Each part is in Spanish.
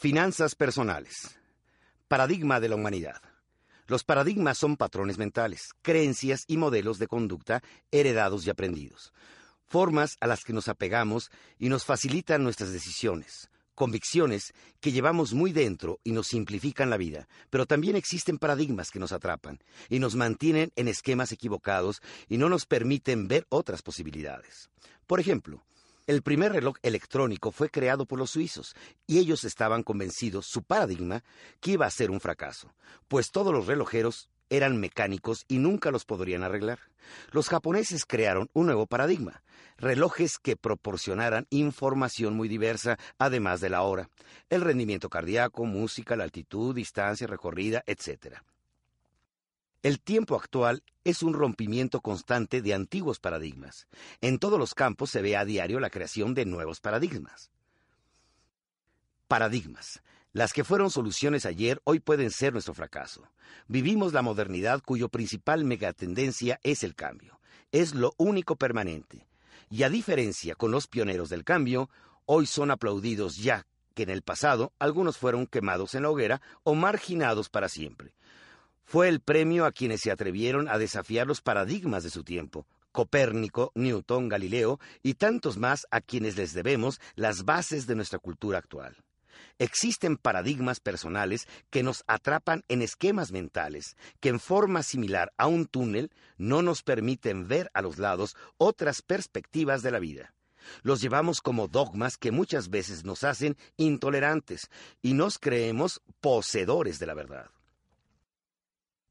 Finanzas personales. Paradigma de la humanidad. Los paradigmas son patrones mentales, creencias y modelos de conducta heredados y aprendidos, formas a las que nos apegamos y nos facilitan nuestras decisiones, convicciones que llevamos muy dentro y nos simplifican la vida, pero también existen paradigmas que nos atrapan y nos mantienen en esquemas equivocados y no nos permiten ver otras posibilidades. Por ejemplo, el primer reloj electrónico fue creado por los suizos y ellos estaban convencidos, su paradigma, que iba a ser un fracaso, pues todos los relojeros eran mecánicos y nunca los podrían arreglar. Los japoneses crearon un nuevo paradigma, relojes que proporcionaran información muy diversa, además de la hora, el rendimiento cardíaco, música, la altitud, distancia recorrida, etc. El tiempo actual es un rompimiento constante de antiguos paradigmas. En todos los campos se ve a diario la creación de nuevos paradigmas. Paradigmas. Las que fueron soluciones ayer hoy pueden ser nuestro fracaso. Vivimos la modernidad cuyo principal megatendencia es el cambio. Es lo único permanente. Y a diferencia con los pioneros del cambio, hoy son aplaudidos ya que en el pasado algunos fueron quemados en la hoguera o marginados para siempre fue el premio a quienes se atrevieron a desafiar los paradigmas de su tiempo. Copérnico, Newton, Galileo y tantos más a quienes les debemos las bases de nuestra cultura actual. Existen paradigmas personales que nos atrapan en esquemas mentales, que en forma similar a un túnel no nos permiten ver a los lados otras perspectivas de la vida. Los llevamos como dogmas que muchas veces nos hacen intolerantes y nos creemos poseedores de la verdad.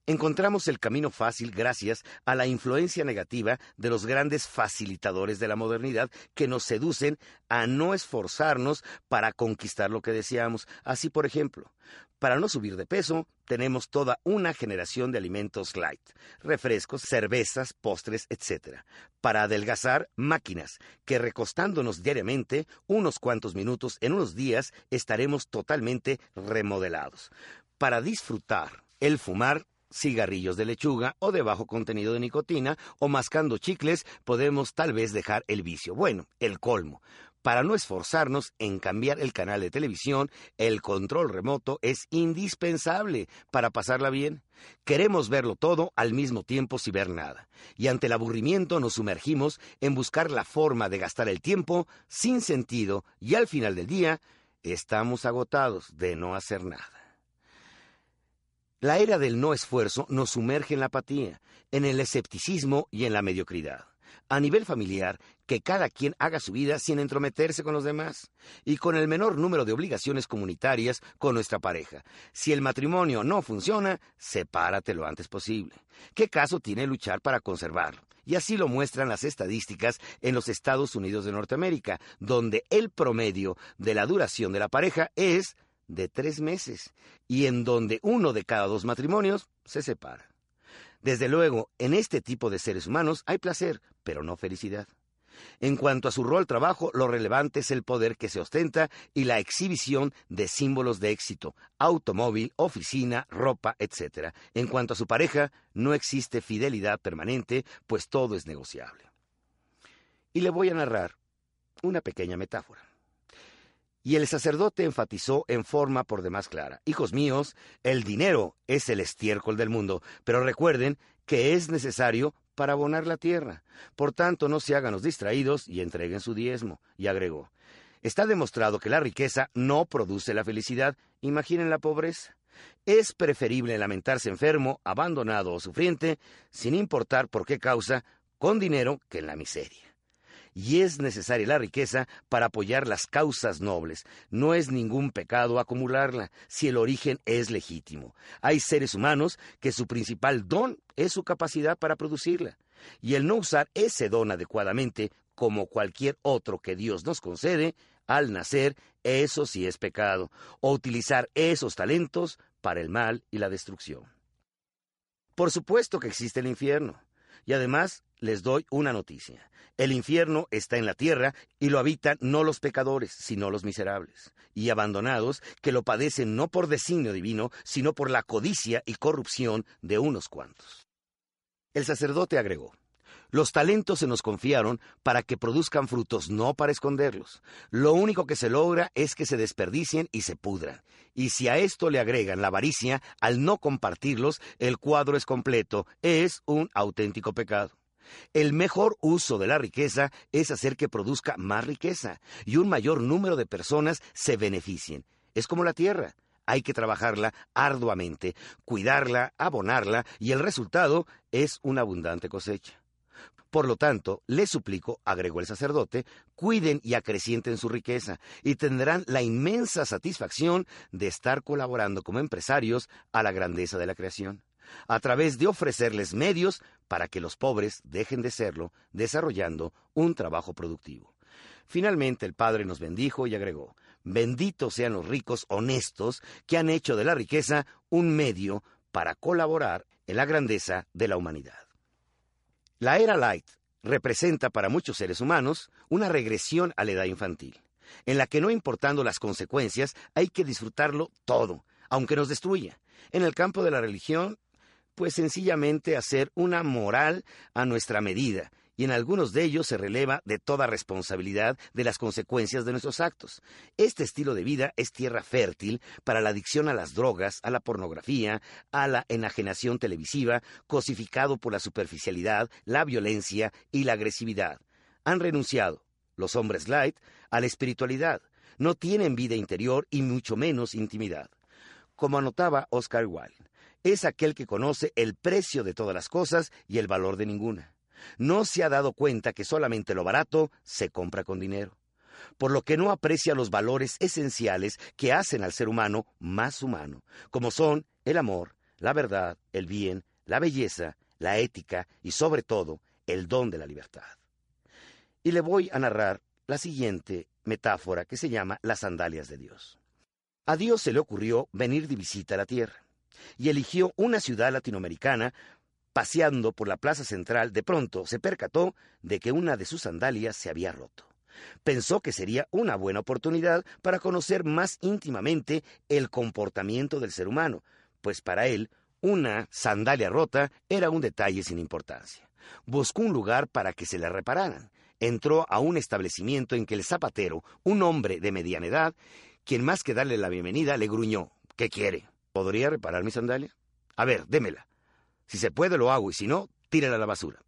Encontramos el camino fácil gracias a la influencia negativa de los grandes facilitadores de la modernidad que nos seducen a no esforzarnos para conquistar lo que deseamos. Así, por ejemplo, para no subir de peso, tenemos toda una generación de alimentos light, refrescos, cervezas, postres, etc. Para adelgazar, máquinas, que recostándonos diariamente, unos cuantos minutos en unos días, estaremos totalmente remodelados. Para disfrutar, el fumar cigarrillos de lechuga o de bajo contenido de nicotina o mascando chicles podemos tal vez dejar el vicio. Bueno, el colmo. Para no esforzarnos en cambiar el canal de televisión, el control remoto es indispensable para pasarla bien. Queremos verlo todo al mismo tiempo sin ver nada. Y ante el aburrimiento nos sumergimos en buscar la forma de gastar el tiempo sin sentido y al final del día estamos agotados de no hacer nada. La era del no esfuerzo nos sumerge en la apatía, en el escepticismo y en la mediocridad. A nivel familiar, que cada quien haga su vida sin entrometerse con los demás y con el menor número de obligaciones comunitarias con nuestra pareja. Si el matrimonio no funciona, sepárate lo antes posible. ¿Qué caso tiene luchar para conservarlo? Y así lo muestran las estadísticas en los Estados Unidos de Norteamérica, donde el promedio de la duración de la pareja es de tres meses y en donde uno de cada dos matrimonios se separa. Desde luego, en este tipo de seres humanos hay placer, pero no felicidad. En cuanto a su rol trabajo, lo relevante es el poder que se ostenta y la exhibición de símbolos de éxito, automóvil, oficina, ropa, etc. En cuanto a su pareja, no existe fidelidad permanente, pues todo es negociable. Y le voy a narrar una pequeña metáfora. Y el sacerdote enfatizó en forma por demás clara, Hijos míos, el dinero es el estiércol del mundo, pero recuerden que es necesario para abonar la tierra. Por tanto, no se hagan los distraídos y entreguen su diezmo. Y agregó, está demostrado que la riqueza no produce la felicidad. Imaginen la pobreza. Es preferible lamentarse enfermo, abandonado o sufriente, sin importar por qué causa, con dinero que en la miseria y es necesaria la riqueza para apoyar las causas nobles. No es ningún pecado acumularla si el origen es legítimo. Hay seres humanos que su principal don es su capacidad para producirla, y el no usar ese don adecuadamente como cualquier otro que Dios nos concede, al nacer, eso sí es pecado, o utilizar esos talentos para el mal y la destrucción. Por supuesto que existe el infierno, y además les doy una noticia. El infierno está en la tierra y lo habitan no los pecadores, sino los miserables y abandonados que lo padecen no por designio divino, sino por la codicia y corrupción de unos cuantos. El sacerdote agregó, los talentos se nos confiaron para que produzcan frutos, no para esconderlos. Lo único que se logra es que se desperdicien y se pudran. Y si a esto le agregan la avaricia, al no compartirlos, el cuadro es completo, es un auténtico pecado. El mejor uso de la riqueza es hacer que produzca más riqueza y un mayor número de personas se beneficien. Es como la tierra. Hay que trabajarla arduamente, cuidarla, abonarla y el resultado es una abundante cosecha. Por lo tanto, les suplico, agregó el sacerdote, cuiden y acrecienten su riqueza, y tendrán la inmensa satisfacción de estar colaborando como empresarios a la grandeza de la creación, a través de ofrecerles medios para que los pobres dejen de serlo, desarrollando un trabajo productivo. Finalmente el Padre nos bendijo y agregó, benditos sean los ricos honestos que han hecho de la riqueza un medio para colaborar en la grandeza de la humanidad. La era light representa para muchos seres humanos una regresión a la edad infantil, en la que no importando las consecuencias hay que disfrutarlo todo, aunque nos destruya. En el campo de la religión, pues sencillamente hacer una moral a nuestra medida y en algunos de ellos se releva de toda responsabilidad de las consecuencias de nuestros actos. Este estilo de vida es tierra fértil para la adicción a las drogas, a la pornografía, a la enajenación televisiva, cosificado por la superficialidad, la violencia y la agresividad. Han renunciado, los hombres light, a la espiritualidad. No tienen vida interior y mucho menos intimidad. Como anotaba Oscar Wilde, es aquel que conoce el precio de todas las cosas y el valor de ninguna no se ha dado cuenta que solamente lo barato se compra con dinero, por lo que no aprecia los valores esenciales que hacen al ser humano más humano, como son el amor, la verdad, el bien, la belleza, la ética y sobre todo el don de la libertad. Y le voy a narrar la siguiente metáfora que se llama las sandalias de Dios. A Dios se le ocurrió venir de visita a la tierra y eligió una ciudad latinoamericana Paseando por la plaza central, de pronto se percató de que una de sus sandalias se había roto. Pensó que sería una buena oportunidad para conocer más íntimamente el comportamiento del ser humano, pues para él una sandalia rota era un detalle sin importancia. Buscó un lugar para que se le repararan. Entró a un establecimiento en que el zapatero, un hombre de mediana edad, quien más que darle la bienvenida, le gruñó. ¿Qué quiere? ¿Podría reparar mi sandalia? A ver, démela. Si se puede, lo hago, y si no, tírala a la basura.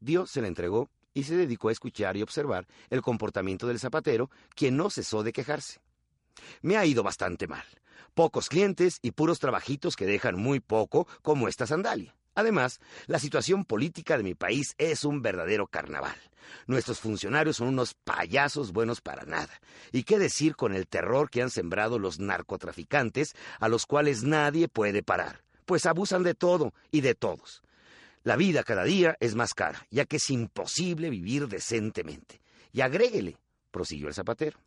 Dios se la entregó y se dedicó a escuchar y observar el comportamiento del zapatero, quien no cesó de quejarse. Me ha ido bastante mal. Pocos clientes y puros trabajitos que dejan muy poco, como esta sandalia. Además, la situación política de mi país es un verdadero carnaval. Nuestros funcionarios son unos payasos buenos para nada. ¿Y qué decir con el terror que han sembrado los narcotraficantes, a los cuales nadie puede parar? Pues abusan de todo y de todos. La vida cada día es más cara, ya que es imposible vivir decentemente. Y agréguele, prosiguió el zapatero.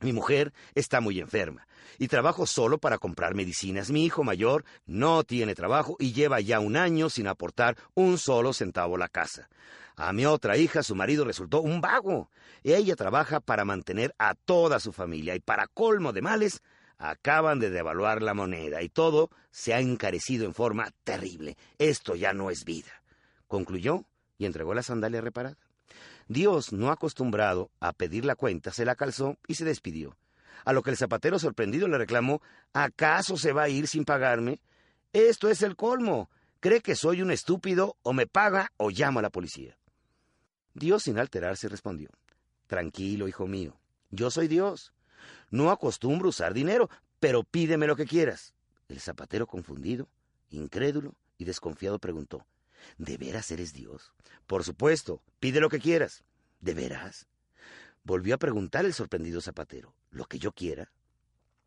Mi mujer está muy enferma y trabajo solo para comprar medicinas. Mi hijo mayor no tiene trabajo y lleva ya un año sin aportar un solo centavo a la casa. A mi otra hija su marido resultó un vago. Ella trabaja para mantener a toda su familia y para colmo de males Acaban de devaluar la moneda y todo se ha encarecido en forma terrible. Esto ya no es vida. Concluyó y entregó la sandalia reparada. Dios, no acostumbrado a pedir la cuenta, se la calzó y se despidió. A lo que el zapatero sorprendido le reclamó ¿Acaso se va a ir sin pagarme? Esto es el colmo. ¿Cree que soy un estúpido o me paga o llama a la policía? Dios sin alterarse respondió Tranquilo, hijo mío, yo soy Dios. No acostumbro usar dinero, pero pídeme lo que quieras. El zapatero confundido, incrédulo y desconfiado preguntó, ¿De veras eres Dios? Por supuesto, pide lo que quieras. ¿De veras? Volvió a preguntar el sorprendido zapatero, ¿lo que yo quiera?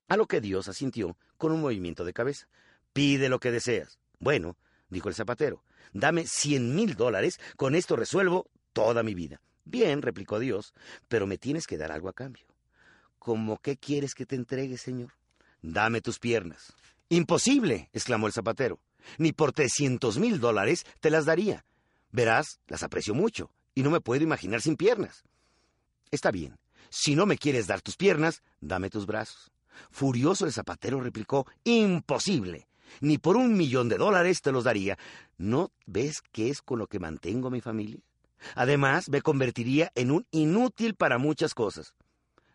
A lo que Dios asintió con un movimiento de cabeza. Pide lo que deseas. Bueno, dijo el zapatero, dame cien mil dólares, con esto resuelvo toda mi vida. Bien, replicó Dios, pero me tienes que dar algo a cambio. ¿Cómo qué quieres que te entregue, Señor? Dame tus piernas. Imposible, exclamó el zapatero. Ni por trescientos mil dólares te las daría. Verás, las aprecio mucho, y no me puedo imaginar sin piernas. Está bien, si no me quieres dar tus piernas, dame tus brazos. Furioso el zapatero replicó, Imposible. Ni por un millón de dólares te los daría. ¿No ves qué es con lo que mantengo a mi familia? Además, me convertiría en un inútil para muchas cosas.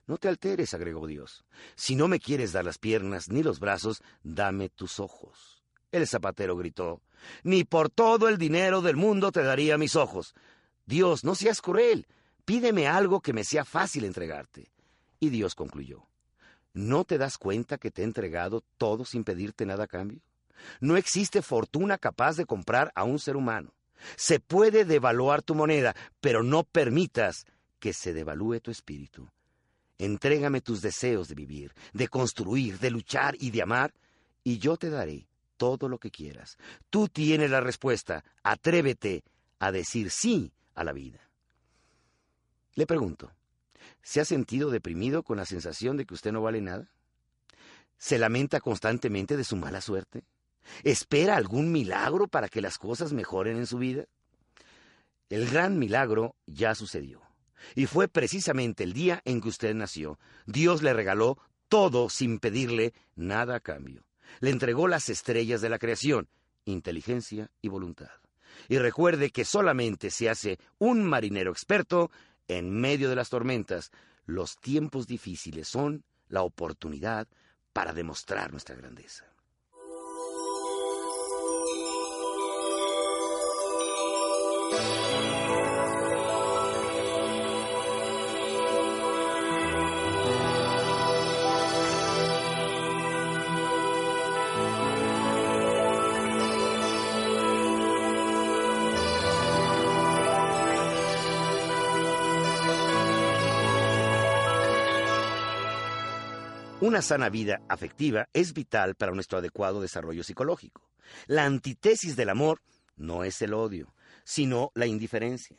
No te alteres, agregó Dios. Si no me quieres dar las piernas ni los brazos, dame tus ojos. El zapatero gritó, Ni por todo el dinero del mundo te daría mis ojos. Dios, no seas cruel. Pídeme algo que me sea fácil entregarte. Y Dios concluyó, ¿no te das cuenta que te he entregado todo sin pedirte nada a cambio? No existe fortuna capaz de comprar a un ser humano. Se puede devaluar tu moneda, pero no permitas que se devalúe tu espíritu. Entrégame tus deseos de vivir, de construir, de luchar y de amar, y yo te daré todo lo que quieras. Tú tienes la respuesta. Atrévete a decir sí a la vida. Le pregunto, ¿se ha sentido deprimido con la sensación de que usted no vale nada? ¿Se lamenta constantemente de su mala suerte? ¿Espera algún milagro para que las cosas mejoren en su vida? El gran milagro ya sucedió. Y fue precisamente el día en que usted nació. Dios le regaló todo sin pedirle nada a cambio. Le entregó las estrellas de la creación, inteligencia y voluntad. Y recuerde que solamente se hace un marinero experto en medio de las tormentas. Los tiempos difíciles son la oportunidad para demostrar nuestra grandeza. Una sana vida afectiva es vital para nuestro adecuado desarrollo psicológico. La antítesis del amor no es el odio, sino la indiferencia.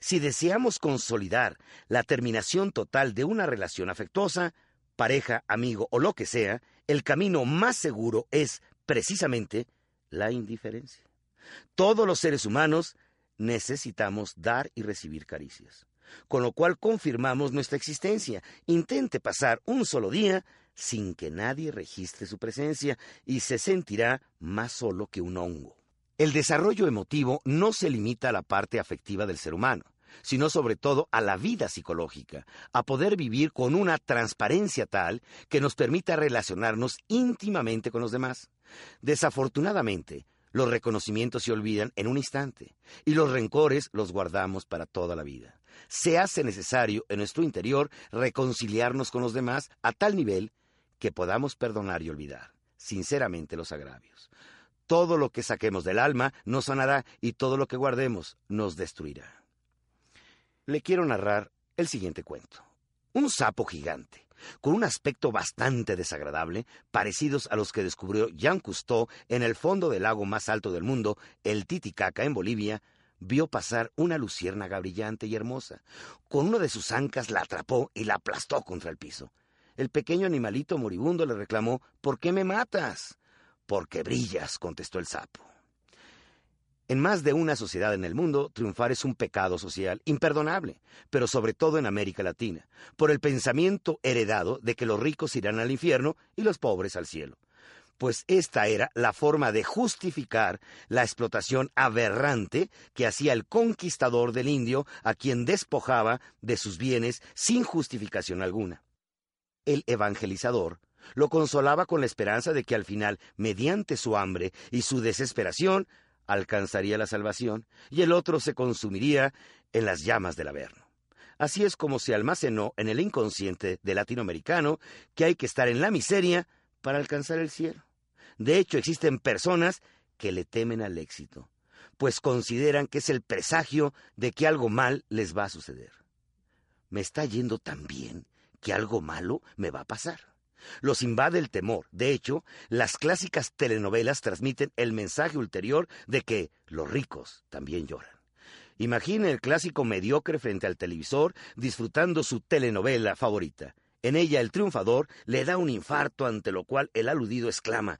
Si deseamos consolidar la terminación total de una relación afectuosa, pareja, amigo o lo que sea, el camino más seguro es precisamente la indiferencia. Todos los seres humanos necesitamos dar y recibir caricias con lo cual confirmamos nuestra existencia. Intente pasar un solo día sin que nadie registre su presencia y se sentirá más solo que un hongo. El desarrollo emotivo no se limita a la parte afectiva del ser humano, sino sobre todo a la vida psicológica, a poder vivir con una transparencia tal que nos permita relacionarnos íntimamente con los demás. Desafortunadamente, los reconocimientos se olvidan en un instante y los rencores los guardamos para toda la vida. Se hace necesario en nuestro interior reconciliarnos con los demás a tal nivel que podamos perdonar y olvidar sinceramente los agravios. Todo lo que saquemos del alma nos sanará y todo lo que guardemos nos destruirá. Le quiero narrar el siguiente cuento. Un sapo gigante con un aspecto bastante desagradable, parecidos a los que descubrió Jean Cousteau en el fondo del lago más alto del mundo, el Titicaca en Bolivia, vio pasar una luciérnaga brillante y hermosa. Con una de sus ancas la atrapó y la aplastó contra el piso. El pequeño animalito moribundo le reclamó ¿Por qué me matas? Porque brillas, contestó el sapo. En más de una sociedad en el mundo, triunfar es un pecado social imperdonable, pero sobre todo en América Latina, por el pensamiento heredado de que los ricos irán al infierno y los pobres al cielo. Pues esta era la forma de justificar la explotación aberrante que hacía el conquistador del indio a quien despojaba de sus bienes sin justificación alguna. El evangelizador lo consolaba con la esperanza de que al final, mediante su hambre y su desesperación, alcanzaría la salvación y el otro se consumiría en las llamas del Averno. Así es como se almacenó en el inconsciente del latinoamericano que hay que estar en la miseria para alcanzar el cielo. De hecho, existen personas que le temen al éxito, pues consideran que es el presagio de que algo mal les va a suceder. Me está yendo tan bien que algo malo me va a pasar. Los invade el temor. De hecho, las clásicas telenovelas transmiten el mensaje ulterior de que los ricos también lloran. Imagine el clásico mediocre frente al televisor disfrutando su telenovela favorita. En ella el triunfador le da un infarto ante lo cual el aludido exclama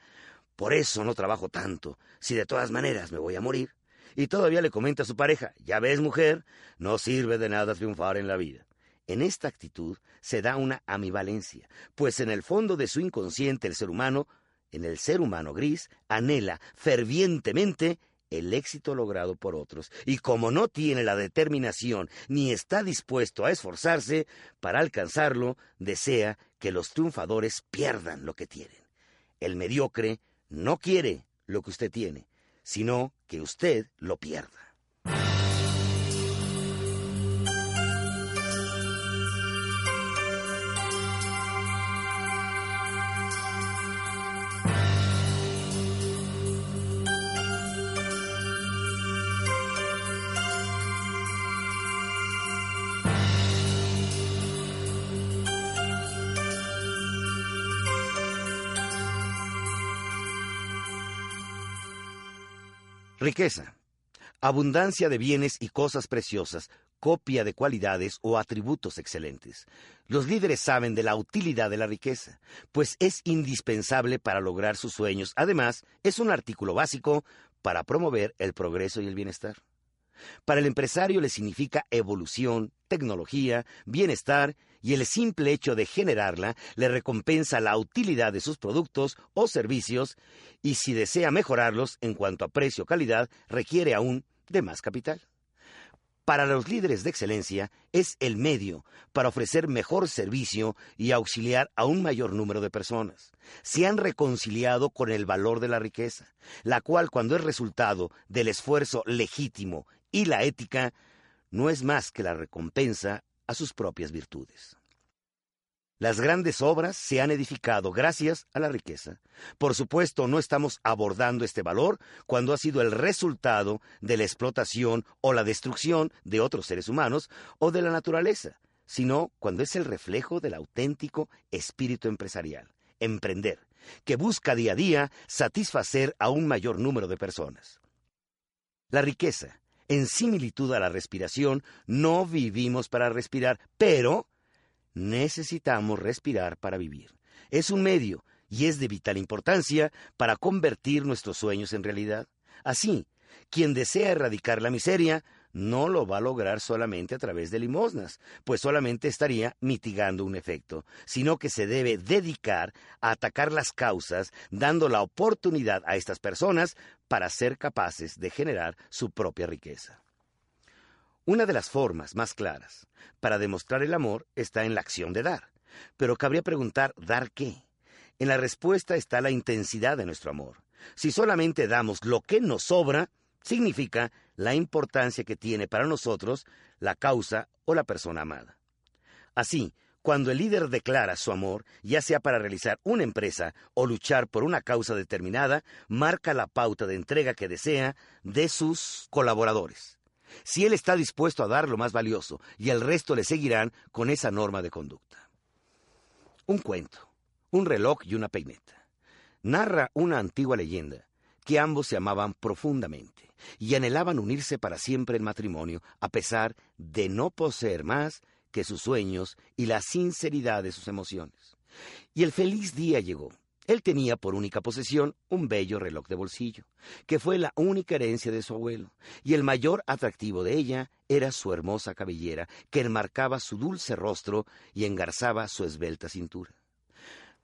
Por eso no trabajo tanto, si de todas maneras me voy a morir. Y todavía le comenta a su pareja Ya ves, mujer, no sirve de nada triunfar en la vida. En esta actitud se da una ambivalencia, pues en el fondo de su inconsciente el ser humano, en el ser humano gris, anhela fervientemente el éxito logrado por otros, y como no tiene la determinación ni está dispuesto a esforzarse para alcanzarlo, desea que los triunfadores pierdan lo que tienen. El mediocre no quiere lo que usted tiene, sino que usted lo pierda. Riqueza. Abundancia de bienes y cosas preciosas, copia de cualidades o atributos excelentes. Los líderes saben de la utilidad de la riqueza, pues es indispensable para lograr sus sueños. Además, es un artículo básico para promover el progreso y el bienestar. Para el empresario le significa evolución, tecnología, bienestar y el simple hecho de generarla le recompensa la utilidad de sus productos o servicios y si desea mejorarlos en cuanto a precio o calidad requiere aún de más capital. Para los líderes de excelencia es el medio para ofrecer mejor servicio y auxiliar a un mayor número de personas. Se han reconciliado con el valor de la riqueza, la cual cuando es resultado del esfuerzo legítimo y la ética, no es más que la recompensa a sus propias virtudes. Las grandes obras se han edificado gracias a la riqueza. Por supuesto, no estamos abordando este valor cuando ha sido el resultado de la explotación o la destrucción de otros seres humanos o de la naturaleza, sino cuando es el reflejo del auténtico espíritu empresarial, emprender, que busca día a día satisfacer a un mayor número de personas. La riqueza, en similitud a la respiración, no vivimos para respirar, pero necesitamos respirar para vivir. Es un medio y es de vital importancia para convertir nuestros sueños en realidad. Así, quien desea erradicar la miseria no lo va a lograr solamente a través de limosnas, pues solamente estaría mitigando un efecto, sino que se debe dedicar a atacar las causas, dando la oportunidad a estas personas para ser capaces de generar su propia riqueza. Una de las formas más claras para demostrar el amor está en la acción de dar. Pero cabría preguntar, ¿dar qué? En la respuesta está la intensidad de nuestro amor. Si solamente damos lo que nos sobra, significa la importancia que tiene para nosotros la causa o la persona amada. Así, cuando el líder declara su amor, ya sea para realizar una empresa o luchar por una causa determinada, marca la pauta de entrega que desea de sus colaboradores. Si él está dispuesto a dar lo más valioso y el resto le seguirán con esa norma de conducta. Un cuento, un reloj y una peineta. Narra una antigua leyenda que ambos se amaban profundamente y anhelaban unirse para siempre en matrimonio, a pesar de no poseer más que sus sueños y la sinceridad de sus emociones. Y el feliz día llegó. Él tenía por única posesión un bello reloj de bolsillo, que fue la única herencia de su abuelo, y el mayor atractivo de ella era su hermosa cabellera, que enmarcaba su dulce rostro y engarzaba su esbelta cintura.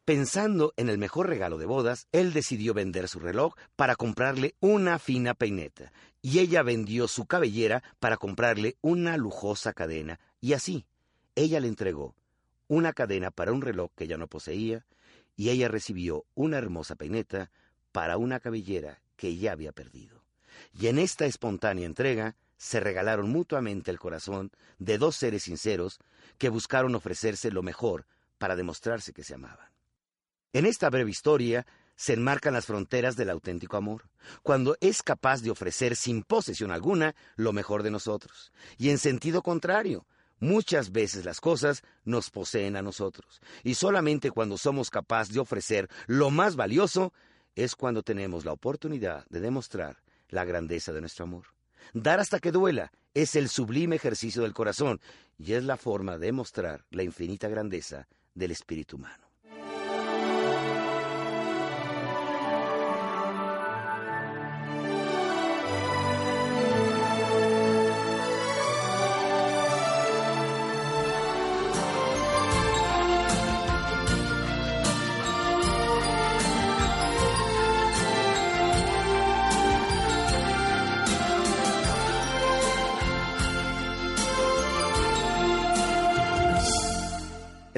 Pensando en el mejor regalo de bodas, él decidió vender su reloj para comprarle una fina peineta, y ella vendió su cabellera para comprarle una lujosa cadena, y así, ella le entregó una cadena para un reloj que ya no poseía, y ella recibió una hermosa peineta para una cabellera que ya había perdido. Y en esta espontánea entrega se regalaron mutuamente el corazón de dos seres sinceros que buscaron ofrecerse lo mejor para demostrarse que se amaban. En esta breve historia se enmarcan las fronteras del auténtico amor, cuando es capaz de ofrecer sin posesión alguna lo mejor de nosotros, y en sentido contrario, Muchas veces las cosas nos poseen a nosotros, y solamente cuando somos capaces de ofrecer lo más valioso es cuando tenemos la oportunidad de demostrar la grandeza de nuestro amor. Dar hasta que duela es el sublime ejercicio del corazón y es la forma de mostrar la infinita grandeza del espíritu humano.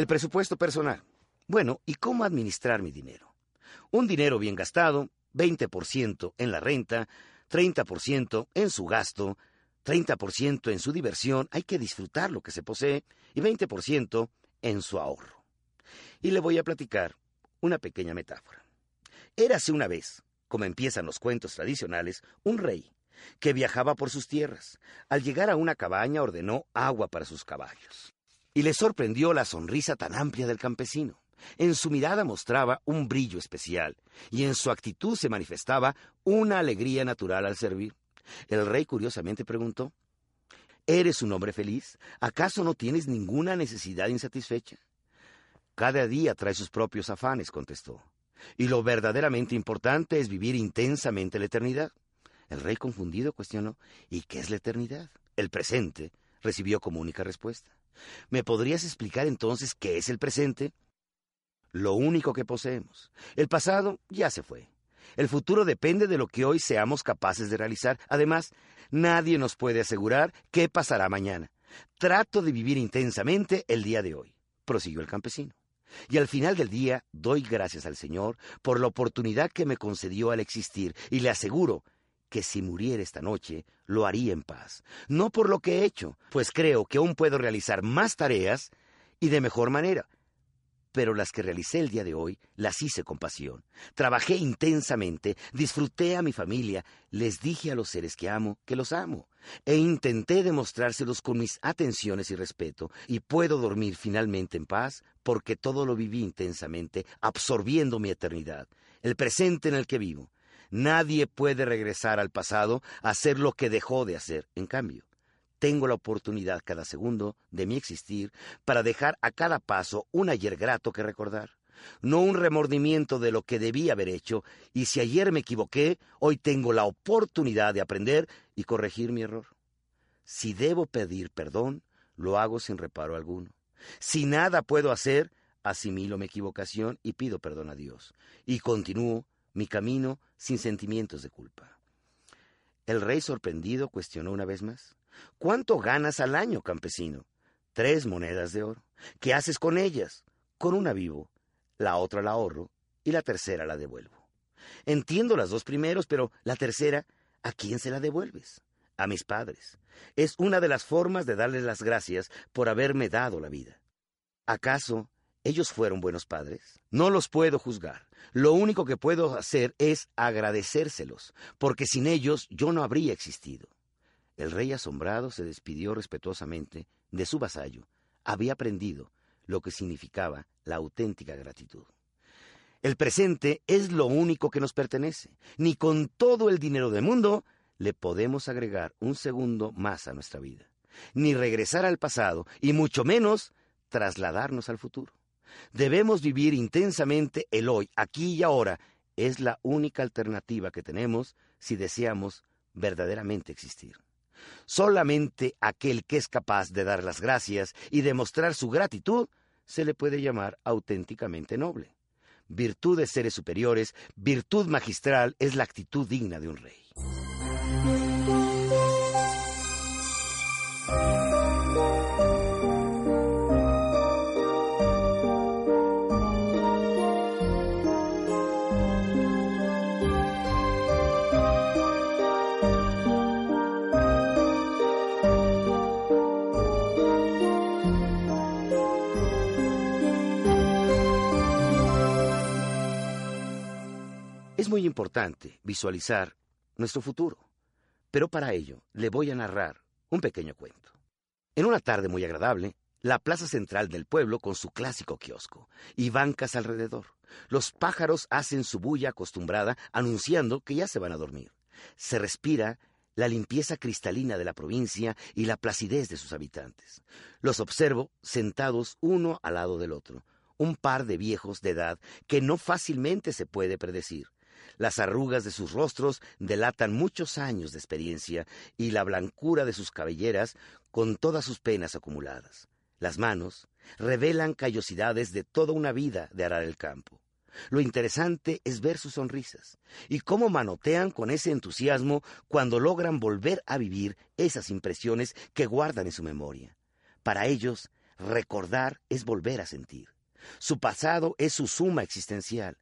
El presupuesto personal. Bueno, ¿y cómo administrar mi dinero? Un dinero bien gastado, 20% en la renta, 30% en su gasto, 30% en su diversión, hay que disfrutar lo que se posee, y 20% en su ahorro. Y le voy a platicar una pequeña metáfora. Érase una vez, como empiezan los cuentos tradicionales, un rey que viajaba por sus tierras. Al llegar a una cabaña ordenó agua para sus caballos. Y le sorprendió la sonrisa tan amplia del campesino. En su mirada mostraba un brillo especial, y en su actitud se manifestaba una alegría natural al servir. El rey curiosamente preguntó, ¿Eres un hombre feliz? ¿Acaso no tienes ninguna necesidad insatisfecha? Cada día trae sus propios afanes, contestó. Y lo verdaderamente importante es vivir intensamente la eternidad. El rey confundido cuestionó, ¿y qué es la eternidad? El presente recibió como única respuesta. ¿Me podrías explicar entonces qué es el presente? Lo único que poseemos. El pasado ya se fue. El futuro depende de lo que hoy seamos capaces de realizar. Además, nadie nos puede asegurar qué pasará mañana. Trato de vivir intensamente el día de hoy, prosiguió el campesino. Y al final del día doy gracias al Señor por la oportunidad que me concedió al existir y le aseguro que si muriera esta noche, lo haría en paz. No por lo que he hecho, pues creo que aún puedo realizar más tareas y de mejor manera. Pero las que realicé el día de hoy las hice con pasión. Trabajé intensamente, disfruté a mi familia, les dije a los seres que amo que los amo, e intenté demostrárselos con mis atenciones y respeto, y puedo dormir finalmente en paz porque todo lo viví intensamente, absorbiendo mi eternidad, el presente en el que vivo. Nadie puede regresar al pasado a hacer lo que dejó de hacer. En cambio, tengo la oportunidad cada segundo de mi existir para dejar a cada paso un ayer grato que recordar, no un remordimiento de lo que debí haber hecho, y si ayer me equivoqué, hoy tengo la oportunidad de aprender y corregir mi error. Si debo pedir perdón, lo hago sin reparo alguno. Si nada puedo hacer, asimilo mi equivocación y pido perdón a Dios, y continúo mi camino sin sentimientos de culpa. El rey sorprendido cuestionó una vez más. ¿Cuánto ganas al año, campesino? Tres monedas de oro. ¿Qué haces con ellas? Con una vivo, la otra la ahorro y la tercera la devuelvo. Entiendo las dos primeros, pero la tercera, ¿a quién se la devuelves? A mis padres. Es una de las formas de darles las gracias por haberme dado la vida. ¿Acaso ¿Ellos fueron buenos padres? No los puedo juzgar. Lo único que puedo hacer es agradecérselos, porque sin ellos yo no habría existido. El rey asombrado se despidió respetuosamente de su vasallo. Había aprendido lo que significaba la auténtica gratitud. El presente es lo único que nos pertenece. Ni con todo el dinero del mundo le podemos agregar un segundo más a nuestra vida. Ni regresar al pasado, y mucho menos trasladarnos al futuro. Debemos vivir intensamente el hoy, aquí y ahora. Es la única alternativa que tenemos si deseamos verdaderamente existir. Solamente aquel que es capaz de dar las gracias y demostrar su gratitud se le puede llamar auténticamente noble. Virtud de seres superiores, virtud magistral es la actitud digna de un rey. Es muy importante visualizar nuestro futuro, pero para ello le voy a narrar un pequeño cuento. En una tarde muy agradable, la plaza central del pueblo con su clásico kiosco y bancas alrededor. Los pájaros hacen su bulla acostumbrada anunciando que ya se van a dormir. Se respira la limpieza cristalina de la provincia y la placidez de sus habitantes. Los observo sentados uno al lado del otro, un par de viejos de edad que no fácilmente se puede predecir. Las arrugas de sus rostros delatan muchos años de experiencia y la blancura de sus cabelleras con todas sus penas acumuladas. Las manos revelan callosidades de toda una vida de arar el campo. Lo interesante es ver sus sonrisas y cómo manotean con ese entusiasmo cuando logran volver a vivir esas impresiones que guardan en su memoria. Para ellos, recordar es volver a sentir. Su pasado es su suma existencial.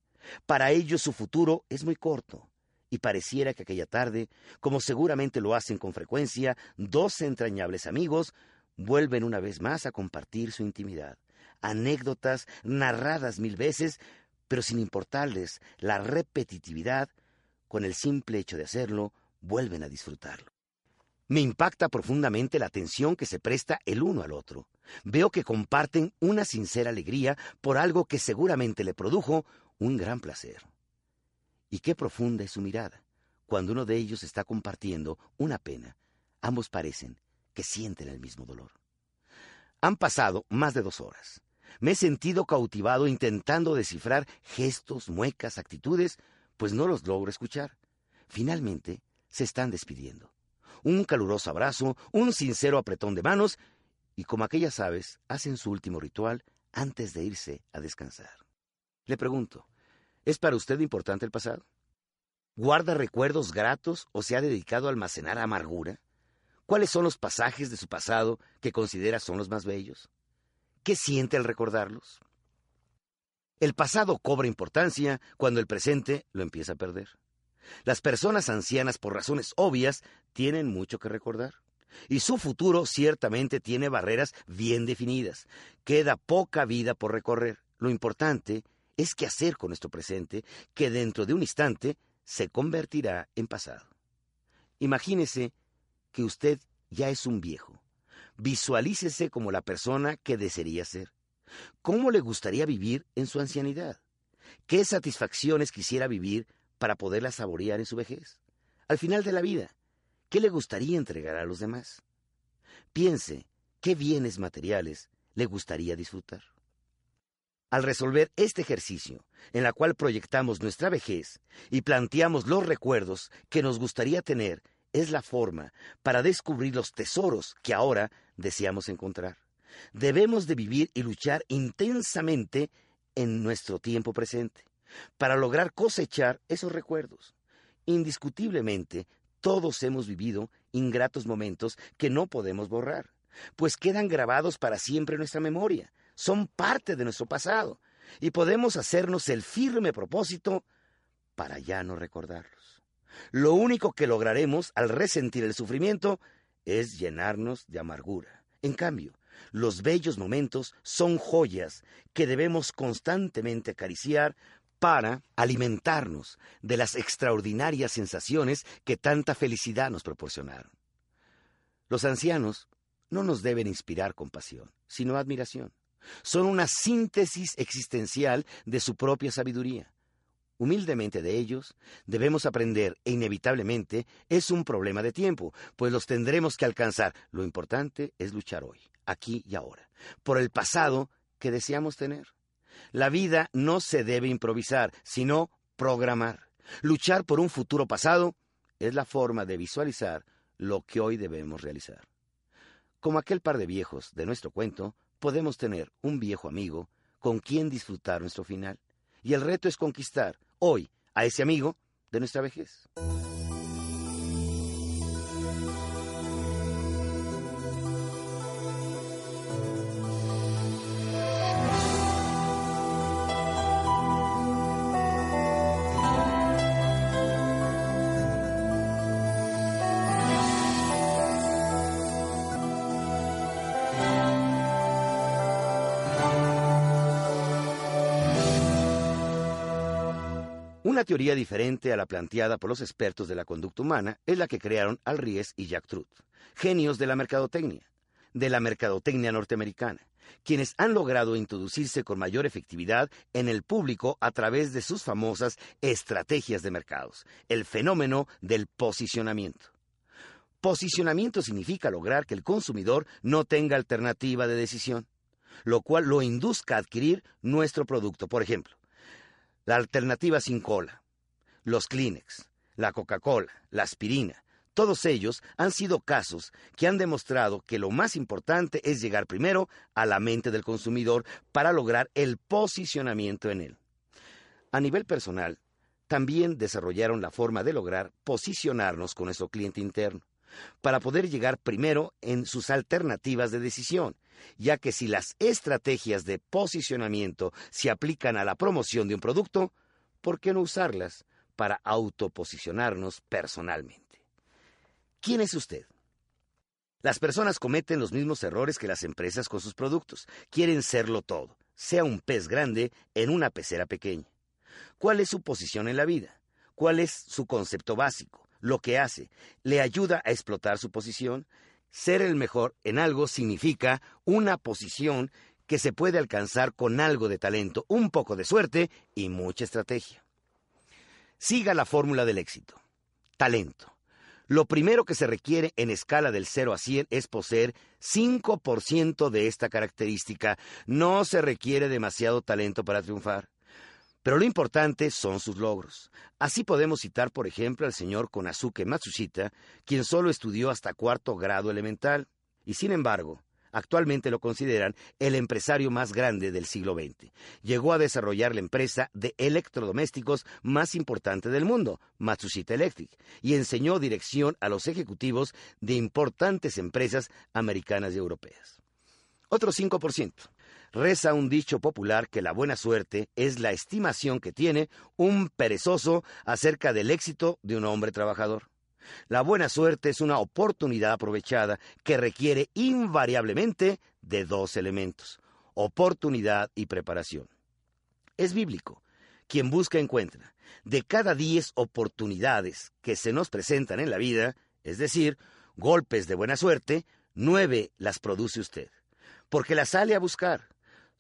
Para ellos su futuro es muy corto. Y pareciera que aquella tarde, como seguramente lo hacen con frecuencia, dos entrañables amigos vuelven una vez más a compartir su intimidad. Anécdotas narradas mil veces, pero sin importarles la repetitividad, con el simple hecho de hacerlo, vuelven a disfrutarlo. Me impacta profundamente la atención que se presta el uno al otro. Veo que comparten una sincera alegría por algo que seguramente le produjo un gran placer. Y qué profunda es su mirada. Cuando uno de ellos está compartiendo una pena, ambos parecen que sienten el mismo dolor. Han pasado más de dos horas. Me he sentido cautivado intentando descifrar gestos, muecas, actitudes, pues no los logro escuchar. Finalmente, se están despidiendo. Un caluroso abrazo, un sincero apretón de manos, y como aquellas aves, hacen su último ritual antes de irse a descansar. Le pregunto, ¿es para usted importante el pasado? ¿Guarda recuerdos gratos o se ha dedicado a almacenar amargura? ¿Cuáles son los pasajes de su pasado que considera son los más bellos? ¿Qué siente al recordarlos? El pasado cobra importancia cuando el presente lo empieza a perder. Las personas ancianas, por razones obvias, tienen mucho que recordar. Y su futuro ciertamente tiene barreras bien definidas. Queda poca vida por recorrer. Lo importante es qué hacer con nuestro presente, que dentro de un instante se convertirá en pasado. Imagínese que usted ya es un viejo Visualícese como la persona que desearía ser. ¿Cómo le gustaría vivir en su ancianidad? ¿Qué satisfacciones quisiera vivir para poderlas saborear en su vejez? Al final de la vida, ¿qué le gustaría entregar a los demás? Piense qué bienes materiales le gustaría disfrutar. Al resolver este ejercicio, en la cual proyectamos nuestra vejez y planteamos los recuerdos que nos gustaría tener es la forma para descubrir los tesoros que ahora deseamos encontrar. Debemos de vivir y luchar intensamente en nuestro tiempo presente para lograr cosechar esos recuerdos. Indiscutiblemente, todos hemos vivido ingratos momentos que no podemos borrar, pues quedan grabados para siempre en nuestra memoria, son parte de nuestro pasado, y podemos hacernos el firme propósito para ya no recordarlos. Lo único que lograremos al resentir el sufrimiento es llenarnos de amargura. En cambio, los bellos momentos son joyas que debemos constantemente acariciar para alimentarnos de las extraordinarias sensaciones que tanta felicidad nos proporcionaron. Los ancianos no nos deben inspirar compasión, sino admiración. Son una síntesis existencial de su propia sabiduría humildemente de ellos, debemos aprender e inevitablemente es un problema de tiempo, pues los tendremos que alcanzar. Lo importante es luchar hoy, aquí y ahora, por el pasado que deseamos tener. La vida no se debe improvisar, sino programar. Luchar por un futuro pasado es la forma de visualizar lo que hoy debemos realizar. Como aquel par de viejos de nuestro cuento, podemos tener un viejo amigo con quien disfrutar nuestro final. Y el reto es conquistar hoy a ese amigo de nuestra vejez. Teoría diferente a la planteada por los expertos de la conducta humana es la que crearon Al Ries y Jack Truth, genios de la mercadotecnia, de la mercadotecnia norteamericana, quienes han logrado introducirse con mayor efectividad en el público a través de sus famosas estrategias de mercados, el fenómeno del posicionamiento. Posicionamiento significa lograr que el consumidor no tenga alternativa de decisión, lo cual lo induzca a adquirir nuestro producto. Por ejemplo, la alternativa sin cola, los Kleenex, la Coca-Cola, la aspirina, todos ellos han sido casos que han demostrado que lo más importante es llegar primero a la mente del consumidor para lograr el posicionamiento en él. A nivel personal, también desarrollaron la forma de lograr posicionarnos con nuestro cliente interno, para poder llegar primero en sus alternativas de decisión, ya que si las estrategias de posicionamiento se aplican a la promoción de un producto, ¿por qué no usarlas para autoposicionarnos personalmente? ¿Quién es usted? Las personas cometen los mismos errores que las empresas con sus productos. Quieren serlo todo, sea un pez grande en una pecera pequeña. ¿Cuál es su posición en la vida? ¿Cuál es su concepto básico? Lo que hace, ¿le ayuda a explotar su posición? Ser el mejor en algo significa una posición que se puede alcanzar con algo de talento, un poco de suerte y mucha estrategia. Siga la fórmula del éxito. Talento. Lo primero que se requiere en escala del 0 a 100 es poseer 5% de esta característica. No se requiere demasiado talento para triunfar. Pero lo importante son sus logros. Así podemos citar, por ejemplo, al señor Konazuke Matsushita, quien solo estudió hasta cuarto grado elemental, y sin embargo, Actualmente lo consideran el empresario más grande del siglo XX. Llegó a desarrollar la empresa de electrodomésticos más importante del mundo, Matsushita Electric, y enseñó dirección a los ejecutivos de importantes empresas americanas y europeas. Otro 5%. Reza un dicho popular que la buena suerte es la estimación que tiene un perezoso acerca del éxito de un hombre trabajador. La buena suerte es una oportunidad aprovechada que requiere invariablemente de dos elementos, oportunidad y preparación. Es bíblico. Quien busca encuentra. De cada diez oportunidades que se nos presentan en la vida, es decir, golpes de buena suerte, nueve las produce usted, porque las sale a buscar.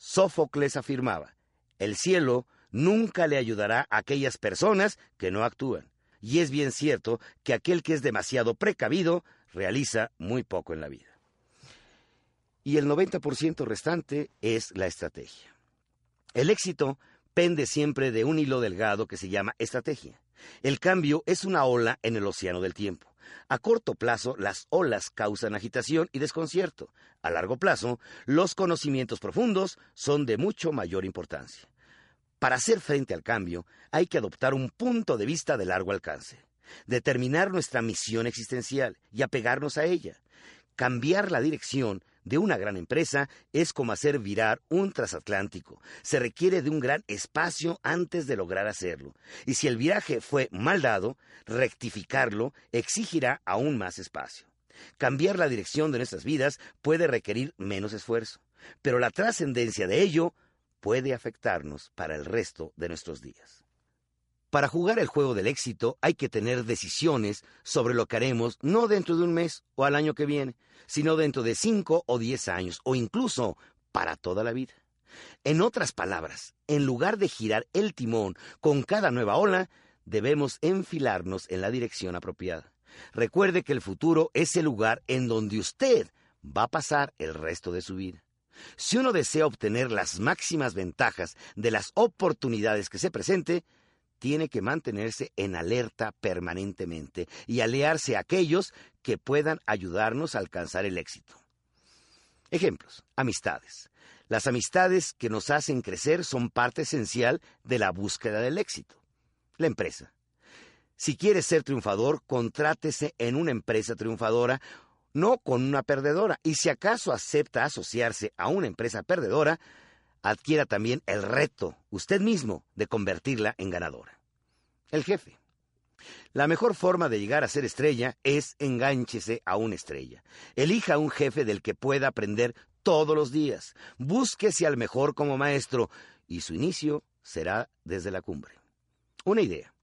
Sófocles afirmaba, el cielo nunca le ayudará a aquellas personas que no actúan y es bien cierto que aquel que es demasiado precavido realiza muy poco en la vida. Y el 90% restante es la estrategia. El éxito pende siempre de un hilo delgado que se llama estrategia. El cambio es una ola en el océano del tiempo. A corto plazo, las olas causan agitación y desconcierto. A largo plazo, los conocimientos profundos son de mucho mayor importancia. Para hacer frente al cambio, hay que adoptar un punto de vista de largo alcance, determinar nuestra misión existencial y apegarnos a ella. Cambiar la dirección de una gran empresa es como hacer virar un transatlántico. Se requiere de un gran espacio antes de lograr hacerlo. Y si el viraje fue mal dado, rectificarlo exigirá aún más espacio. Cambiar la dirección de nuestras vidas puede requerir menos esfuerzo, pero la trascendencia de ello puede afectarnos para el resto de nuestros días. Para jugar el juego del éxito hay que tener decisiones sobre lo que haremos no dentro de un mes o al año que viene, sino dentro de cinco o diez años o incluso para toda la vida. En otras palabras, en lugar de girar el timón con cada nueva ola, debemos enfilarnos en la dirección apropiada. Recuerde que el futuro es el lugar en donde usted va a pasar el resto de su vida. Si uno desea obtener las máximas ventajas de las oportunidades que se presente, tiene que mantenerse en alerta permanentemente y aliarse a aquellos que puedan ayudarnos a alcanzar el éxito. Ejemplos. Amistades. Las amistades que nos hacen crecer son parte esencial de la búsqueda del éxito. La empresa. Si quiere ser triunfador, contrátese en una empresa triunfadora no con una perdedora. Y si acaso acepta asociarse a una empresa perdedora, adquiera también el reto, usted mismo, de convertirla en ganadora. El jefe. La mejor forma de llegar a ser estrella es engánchese a una estrella. Elija un jefe del que pueda aprender todos los días. Búsquese al mejor como maestro y su inicio será desde la cumbre. Una idea.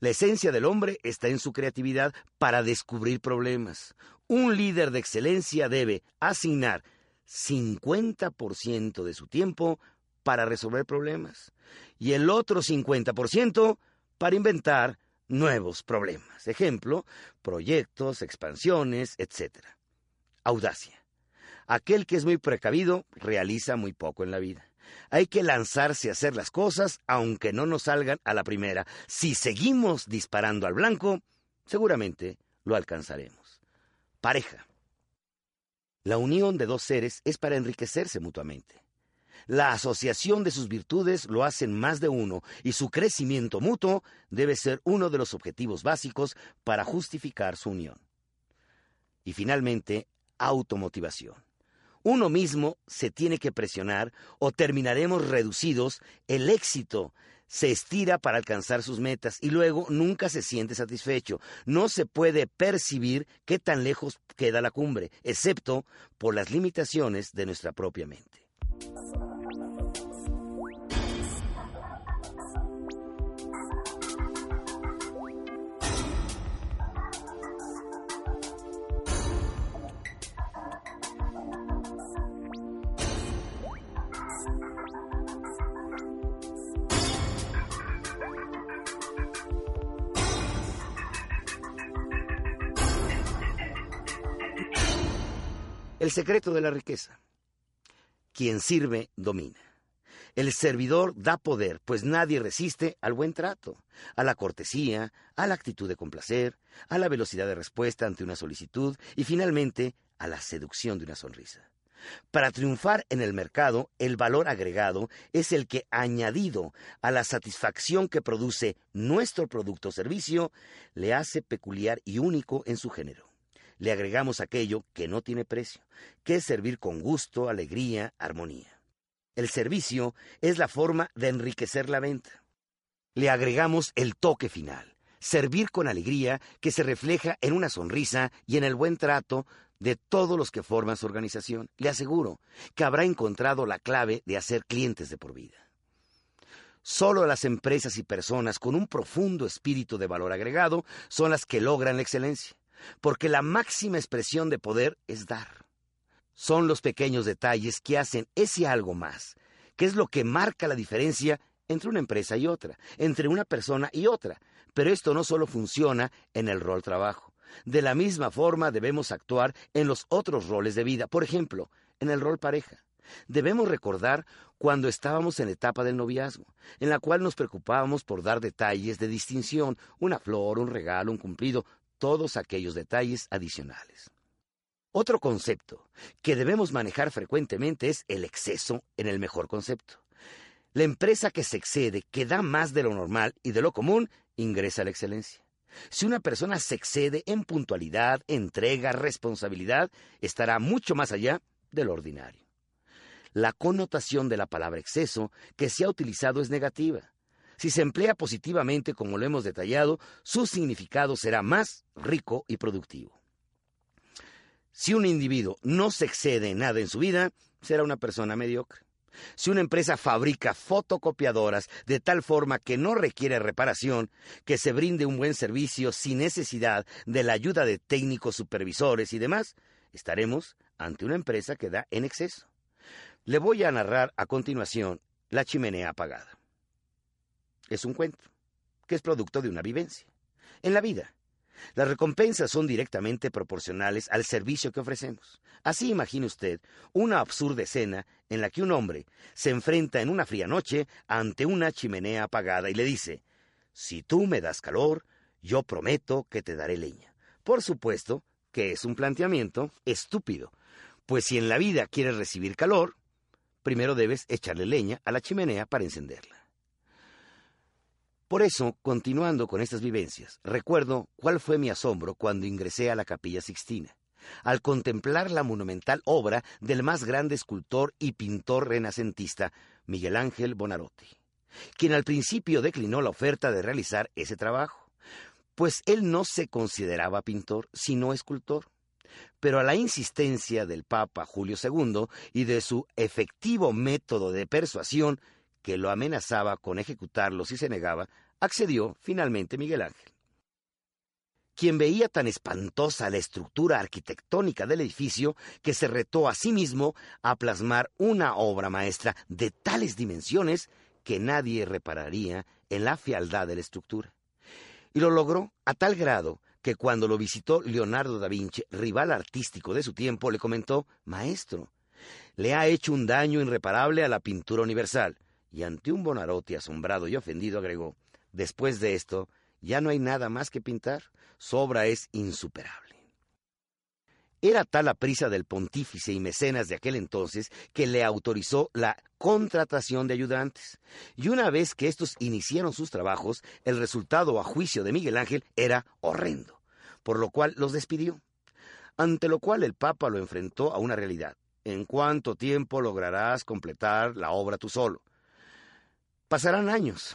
La esencia del hombre está en su creatividad para descubrir problemas. Un líder de excelencia debe asignar 50% de su tiempo para resolver problemas y el otro 50% para inventar nuevos problemas. Ejemplo, proyectos, expansiones, etc. Audacia. Aquel que es muy precavido realiza muy poco en la vida. Hay que lanzarse a hacer las cosas aunque no nos salgan a la primera. Si seguimos disparando al blanco, seguramente lo alcanzaremos. Pareja. La unión de dos seres es para enriquecerse mutuamente. La asociación de sus virtudes lo hacen más de uno y su crecimiento mutuo debe ser uno de los objetivos básicos para justificar su unión. Y finalmente, automotivación. Uno mismo se tiene que presionar o terminaremos reducidos. El éxito se estira para alcanzar sus metas y luego nunca se siente satisfecho. No se puede percibir qué tan lejos queda la cumbre, excepto por las limitaciones de nuestra propia mente. El secreto de la riqueza. Quien sirve, domina. El servidor da poder, pues nadie resiste al buen trato, a la cortesía, a la actitud de complacer, a la velocidad de respuesta ante una solicitud y finalmente a la seducción de una sonrisa. Para triunfar en el mercado, el valor agregado es el que, añadido a la satisfacción que produce nuestro producto o servicio, le hace peculiar y único en su género le agregamos aquello que no tiene precio, que es servir con gusto, alegría, armonía. El servicio es la forma de enriquecer la venta. Le agregamos el toque final, servir con alegría que se refleja en una sonrisa y en el buen trato de todos los que forman su organización. Le aseguro que habrá encontrado la clave de hacer clientes de por vida. Solo las empresas y personas con un profundo espíritu de valor agregado son las que logran la excelencia porque la máxima expresión de poder es dar. Son los pequeños detalles que hacen ese algo más, que es lo que marca la diferencia entre una empresa y otra, entre una persona y otra. Pero esto no solo funciona en el rol trabajo. De la misma forma debemos actuar en los otros roles de vida, por ejemplo, en el rol pareja. Debemos recordar cuando estábamos en etapa del noviazgo, en la cual nos preocupábamos por dar detalles de distinción, una flor, un regalo, un cumplido, todos aquellos detalles adicionales. Otro concepto que debemos manejar frecuentemente es el exceso en el mejor concepto. La empresa que se excede, que da más de lo normal y de lo común, ingresa a la excelencia. Si una persona se excede en puntualidad, entrega, responsabilidad, estará mucho más allá de lo ordinario. La connotación de la palabra exceso que se ha utilizado es negativa. Si se emplea positivamente, como lo hemos detallado, su significado será más rico y productivo. Si un individuo no se excede en nada en su vida, será una persona mediocre. Si una empresa fabrica fotocopiadoras de tal forma que no requiere reparación, que se brinde un buen servicio sin necesidad de la ayuda de técnicos, supervisores y demás, estaremos ante una empresa que da en exceso. Le voy a narrar a continuación la chimenea apagada es un cuento, que es producto de una vivencia. En la vida, las recompensas son directamente proporcionales al servicio que ofrecemos. Así imagine usted una absurda escena en la que un hombre se enfrenta en una fría noche ante una chimenea apagada y le dice, si tú me das calor, yo prometo que te daré leña. Por supuesto que es un planteamiento estúpido, pues si en la vida quieres recibir calor, primero debes echarle leña a la chimenea para encenderla. Por eso, continuando con estas vivencias, recuerdo cuál fue mi asombro cuando ingresé a la capilla Sixtina, al contemplar la monumental obra del más grande escultor y pintor renacentista, Miguel Ángel Bonarotti, quien al principio declinó la oferta de realizar ese trabajo, pues él no se consideraba pintor, sino escultor. Pero a la insistencia del Papa Julio II y de su efectivo método de persuasión, que lo amenazaba con ejecutarlo si se negaba, accedió finalmente Miguel Ángel. Quien veía tan espantosa la estructura arquitectónica del edificio que se retó a sí mismo a plasmar una obra maestra de tales dimensiones que nadie repararía en la fealdad de la estructura. Y lo logró a tal grado que cuando lo visitó Leonardo da Vinci, rival artístico de su tiempo, le comentó, Maestro, le ha hecho un daño irreparable a la pintura universal. Y ante un Bonarotti asombrado y ofendido agregó, Después de esto, ya no hay nada más que pintar, su obra es insuperable. Era tal la prisa del pontífice y mecenas de aquel entonces que le autorizó la contratación de ayudantes. Y una vez que estos iniciaron sus trabajos, el resultado a juicio de Miguel Ángel era horrendo, por lo cual los despidió. Ante lo cual el Papa lo enfrentó a una realidad. ¿En cuánto tiempo lograrás completar la obra tú solo? Pasarán años.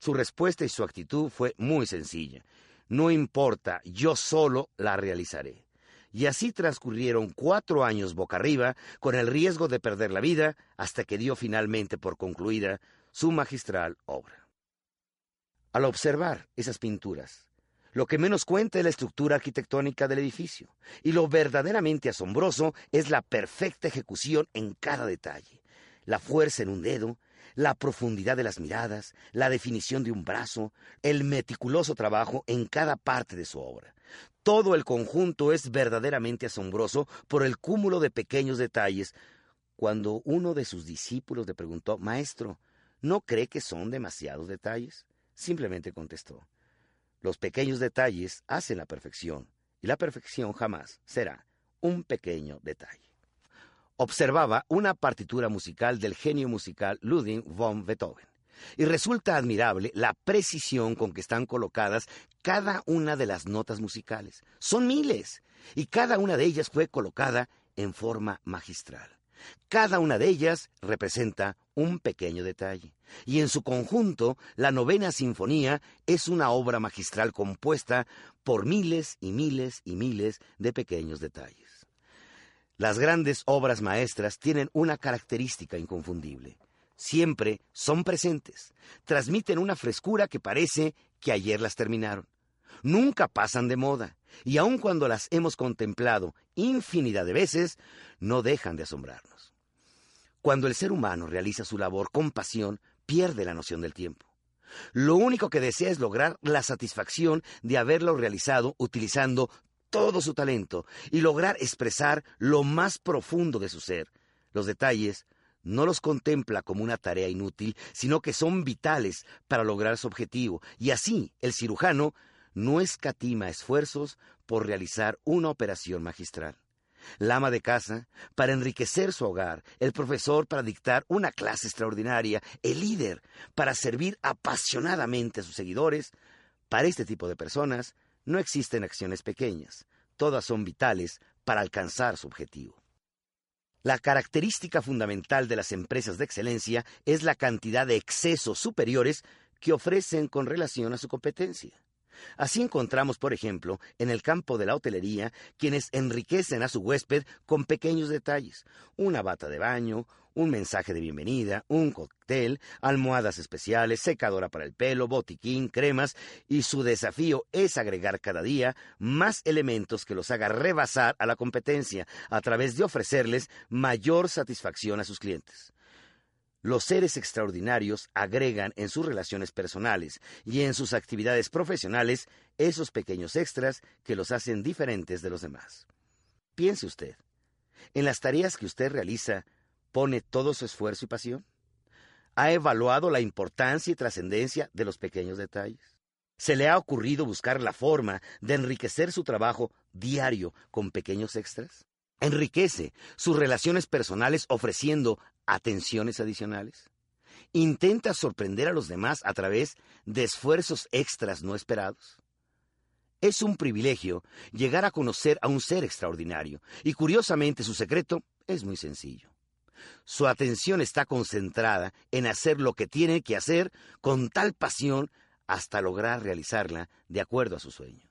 Su respuesta y su actitud fue muy sencilla. No importa, yo solo la realizaré y así transcurrieron cuatro años boca arriba, con el riesgo de perder la vida, hasta que dio finalmente por concluida su magistral obra. Al observar esas pinturas, lo que menos cuenta es la estructura arquitectónica del edificio, y lo verdaderamente asombroso es la perfecta ejecución en cada detalle, la fuerza en un dedo, la profundidad de las miradas, la definición de un brazo, el meticuloso trabajo en cada parte de su obra. Todo el conjunto es verdaderamente asombroso por el cúmulo de pequeños detalles. Cuando uno de sus discípulos le preguntó, Maestro, ¿no cree que son demasiados detalles? Simplemente contestó, Los pequeños detalles hacen la perfección, y la perfección jamás será un pequeño detalle. Observaba una partitura musical del genio musical Ludwig von Beethoven y resulta admirable la precisión con que están colocadas cada una de las notas musicales. Son miles, y cada una de ellas fue colocada en forma magistral. Cada una de ellas representa un pequeño detalle, y en su conjunto la novena sinfonía es una obra magistral compuesta por miles y miles y miles de pequeños detalles. Las grandes obras maestras tienen una característica inconfundible siempre son presentes, transmiten una frescura que parece que ayer las terminaron. Nunca pasan de moda, y aun cuando las hemos contemplado infinidad de veces, no dejan de asombrarnos. Cuando el ser humano realiza su labor con pasión, pierde la noción del tiempo. Lo único que desea es lograr la satisfacción de haberlo realizado utilizando todo su talento y lograr expresar lo más profundo de su ser. Los detalles no los contempla como una tarea inútil, sino que son vitales para lograr su objetivo, y así el cirujano no escatima esfuerzos por realizar una operación magistral. La ama de casa, para enriquecer su hogar, el profesor para dictar una clase extraordinaria, el líder para servir apasionadamente a sus seguidores, para este tipo de personas no existen acciones pequeñas, todas son vitales para alcanzar su objetivo. La característica fundamental de las empresas de excelencia es la cantidad de excesos superiores que ofrecen con relación a su competencia. Así encontramos, por ejemplo, en el campo de la hotelería, quienes enriquecen a su huésped con pequeños detalles, una bata de baño, un mensaje de bienvenida, un cóctel, almohadas especiales, secadora para el pelo, botiquín, cremas, y su desafío es agregar cada día más elementos que los haga rebasar a la competencia a través de ofrecerles mayor satisfacción a sus clientes. Los seres extraordinarios agregan en sus relaciones personales y en sus actividades profesionales esos pequeños extras que los hacen diferentes de los demás. Piense usted, en las tareas que usted realiza, ¿pone todo su esfuerzo y pasión? ¿Ha evaluado la importancia y trascendencia de los pequeños detalles? ¿Se le ha ocurrido buscar la forma de enriquecer su trabajo diario con pequeños extras? Enriquece sus relaciones personales ofreciendo atenciones adicionales. Intenta sorprender a los demás a través de esfuerzos extras no esperados. Es un privilegio llegar a conocer a un ser extraordinario y curiosamente su secreto es muy sencillo. Su atención está concentrada en hacer lo que tiene que hacer con tal pasión hasta lograr realizarla de acuerdo a su sueño.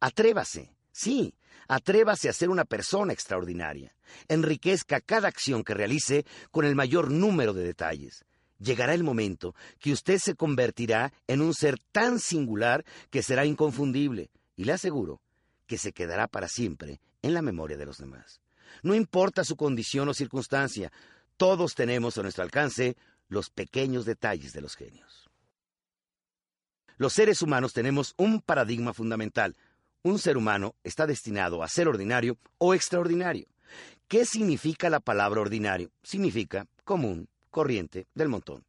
Atrévase, sí, Atrévase a ser una persona extraordinaria. Enriquezca cada acción que realice con el mayor número de detalles. Llegará el momento que usted se convertirá en un ser tan singular que será inconfundible, y le aseguro que se quedará para siempre en la memoria de los demás. No importa su condición o circunstancia, todos tenemos a nuestro alcance los pequeños detalles de los genios. Los seres humanos tenemos un paradigma fundamental. Un ser humano está destinado a ser ordinario o extraordinario. ¿Qué significa la palabra ordinario? Significa común, corriente, del montón.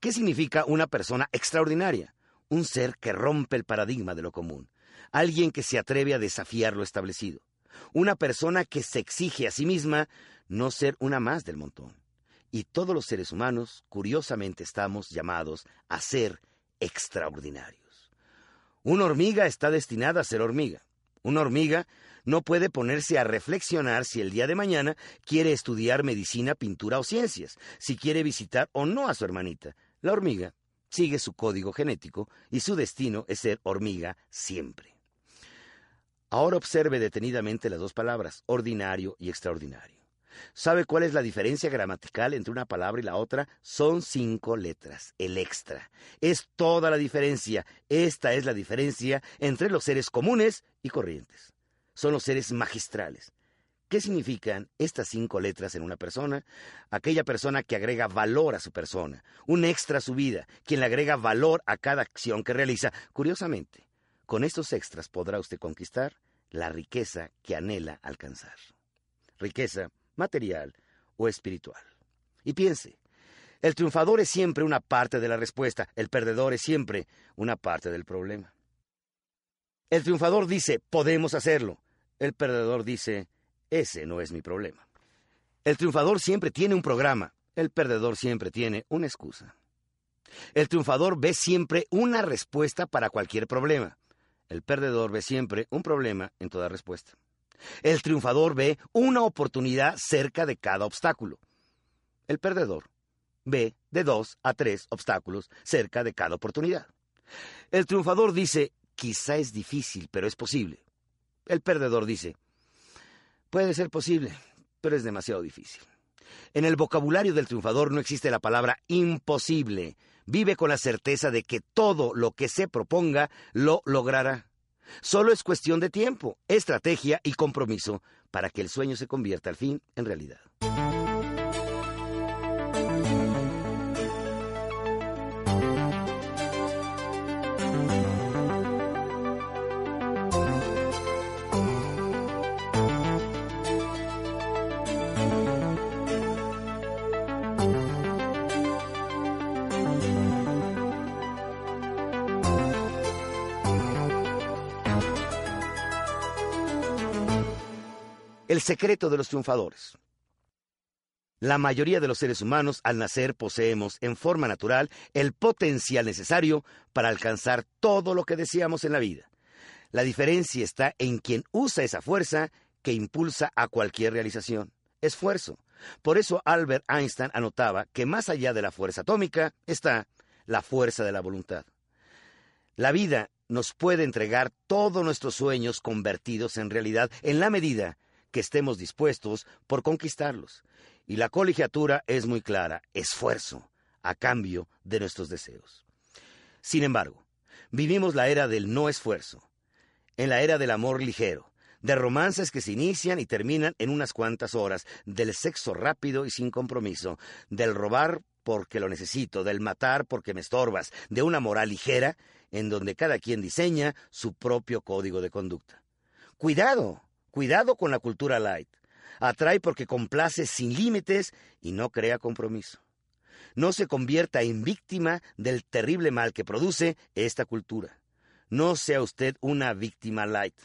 ¿Qué significa una persona extraordinaria? Un ser que rompe el paradigma de lo común, alguien que se atreve a desafiar lo establecido, una persona que se exige a sí misma no ser una más del montón. Y todos los seres humanos, curiosamente, estamos llamados a ser extraordinarios. Una hormiga está destinada a ser hormiga. Una hormiga no puede ponerse a reflexionar si el día de mañana quiere estudiar medicina, pintura o ciencias, si quiere visitar o no a su hermanita. La hormiga sigue su código genético y su destino es ser hormiga siempre. Ahora observe detenidamente las dos palabras, ordinario y extraordinario. ¿Sabe cuál es la diferencia gramatical entre una palabra y la otra? Son cinco letras, el extra. Es toda la diferencia. Esta es la diferencia entre los seres comunes y corrientes. Son los seres magistrales. ¿Qué significan estas cinco letras en una persona? Aquella persona que agrega valor a su persona, un extra a su vida, quien le agrega valor a cada acción que realiza. Curiosamente, con estos extras podrá usted conquistar la riqueza que anhela alcanzar. Riqueza material o espiritual. Y piense, el triunfador es siempre una parte de la respuesta, el perdedor es siempre una parte del problema. El triunfador dice, podemos hacerlo. El perdedor dice, ese no es mi problema. El triunfador siempre tiene un programa, el perdedor siempre tiene una excusa. El triunfador ve siempre una respuesta para cualquier problema. El perdedor ve siempre un problema en toda respuesta. El triunfador ve una oportunidad cerca de cada obstáculo. El perdedor ve de dos a tres obstáculos cerca de cada oportunidad. El triunfador dice, quizá es difícil, pero es posible. El perdedor dice, puede ser posible, pero es demasiado difícil. En el vocabulario del triunfador no existe la palabra imposible. Vive con la certeza de que todo lo que se proponga lo logrará. Solo es cuestión de tiempo, estrategia y compromiso para que el sueño se convierta al fin en realidad. El secreto de los triunfadores. La mayoría de los seres humanos al nacer poseemos en forma natural el potencial necesario para alcanzar todo lo que deseamos en la vida. La diferencia está en quien usa esa fuerza que impulsa a cualquier realización. Esfuerzo. Por eso Albert Einstein anotaba que más allá de la fuerza atómica está la fuerza de la voluntad. La vida nos puede entregar todos nuestros sueños convertidos en realidad en la medida que estemos dispuestos por conquistarlos. Y la colegiatura es muy clara, esfuerzo a cambio de nuestros deseos. Sin embargo, vivimos la era del no esfuerzo, en la era del amor ligero, de romances que se inician y terminan en unas cuantas horas, del sexo rápido y sin compromiso, del robar porque lo necesito, del matar porque me estorbas, de una moral ligera en donde cada quien diseña su propio código de conducta. Cuidado, Cuidado con la cultura light. Atrae porque complace sin límites y no crea compromiso. No se convierta en víctima del terrible mal que produce esta cultura. No sea usted una víctima light.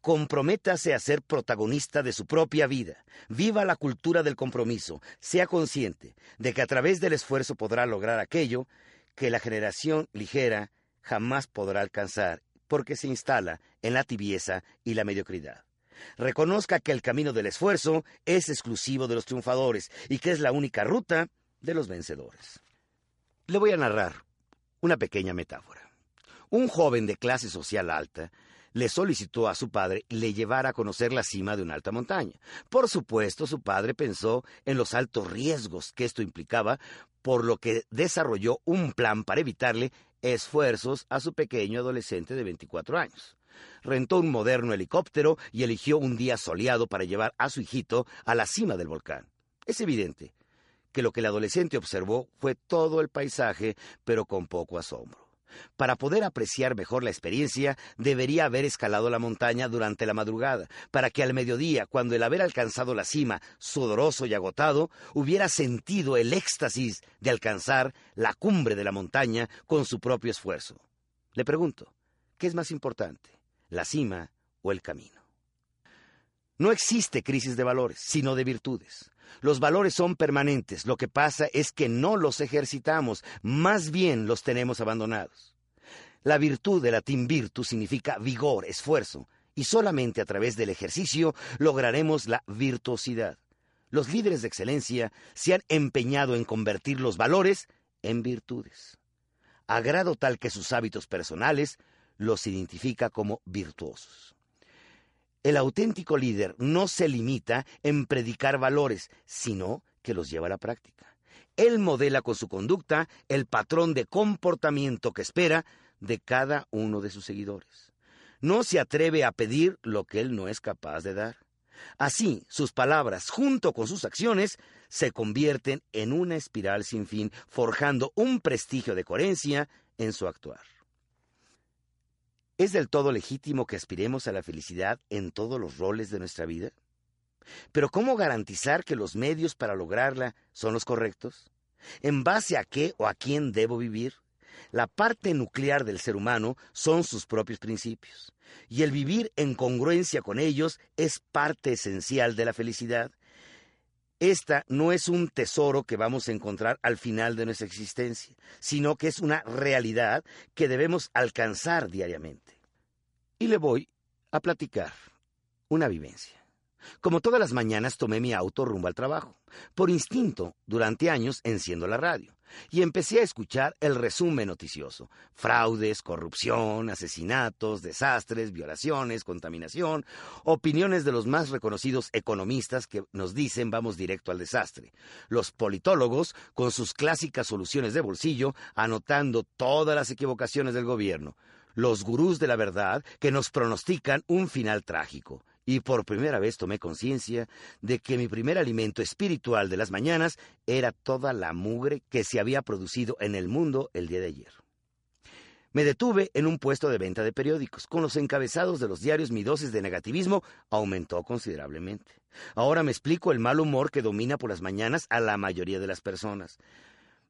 Comprométase a ser protagonista de su propia vida. Viva la cultura del compromiso. Sea consciente de que a través del esfuerzo podrá lograr aquello que la generación ligera jamás podrá alcanzar porque se instala en la tibieza y la mediocridad. Reconozca que el camino del esfuerzo es exclusivo de los triunfadores y que es la única ruta de los vencedores. Le voy a narrar una pequeña metáfora. Un joven de clase social alta le solicitó a su padre le llevara a conocer la cima de una alta montaña. Por supuesto, su padre pensó en los altos riesgos que esto implicaba, por lo que desarrolló un plan para evitarle esfuerzos a su pequeño adolescente de 24 años. Rentó un moderno helicóptero y eligió un día soleado para llevar a su hijito a la cima del volcán. Es evidente que lo que el adolescente observó fue todo el paisaje, pero con poco asombro. Para poder apreciar mejor la experiencia, debería haber escalado la montaña durante la madrugada, para que al mediodía, cuando el haber alcanzado la cima, sudoroso y agotado, hubiera sentido el éxtasis de alcanzar la cumbre de la montaña con su propio esfuerzo. Le pregunto, ¿qué es más importante, la cima o el camino? No existe crisis de valores, sino de virtudes. Los valores son permanentes, lo que pasa es que no los ejercitamos, más bien los tenemos abandonados. La virtud de latín virtus significa vigor, esfuerzo, y solamente a través del ejercicio lograremos la virtuosidad. Los líderes de excelencia se han empeñado en convertir los valores en virtudes, a grado tal que sus hábitos personales los identifica como virtuosos. El auténtico líder no se limita en predicar valores, sino que los lleva a la práctica. Él modela con su conducta el patrón de comportamiento que espera de cada uno de sus seguidores. No se atreve a pedir lo que él no es capaz de dar. Así, sus palabras, junto con sus acciones, se convierten en una espiral sin fin, forjando un prestigio de coherencia en su actuar. ¿Es del todo legítimo que aspiremos a la felicidad en todos los roles de nuestra vida? Pero ¿cómo garantizar que los medios para lograrla son los correctos? ¿En base a qué o a quién debo vivir? La parte nuclear del ser humano son sus propios principios, y el vivir en congruencia con ellos es parte esencial de la felicidad. Esta no es un tesoro que vamos a encontrar al final de nuestra existencia, sino que es una realidad que debemos alcanzar diariamente. Y le voy a platicar una vivencia. Como todas las mañanas tomé mi auto rumbo al trabajo. Por instinto, durante años enciendo la radio y empecé a escuchar el resumen noticioso. Fraudes, corrupción, asesinatos, desastres, violaciones, contaminación, opiniones de los más reconocidos economistas que nos dicen vamos directo al desastre. Los politólogos con sus clásicas soluciones de bolsillo anotando todas las equivocaciones del gobierno. Los gurús de la verdad que nos pronostican un final trágico y por primera vez tomé conciencia de que mi primer alimento espiritual de las mañanas era toda la mugre que se había producido en el mundo el día de ayer. Me detuve en un puesto de venta de periódicos. Con los encabezados de los diarios mi dosis de negativismo aumentó considerablemente. Ahora me explico el mal humor que domina por las mañanas a la mayoría de las personas.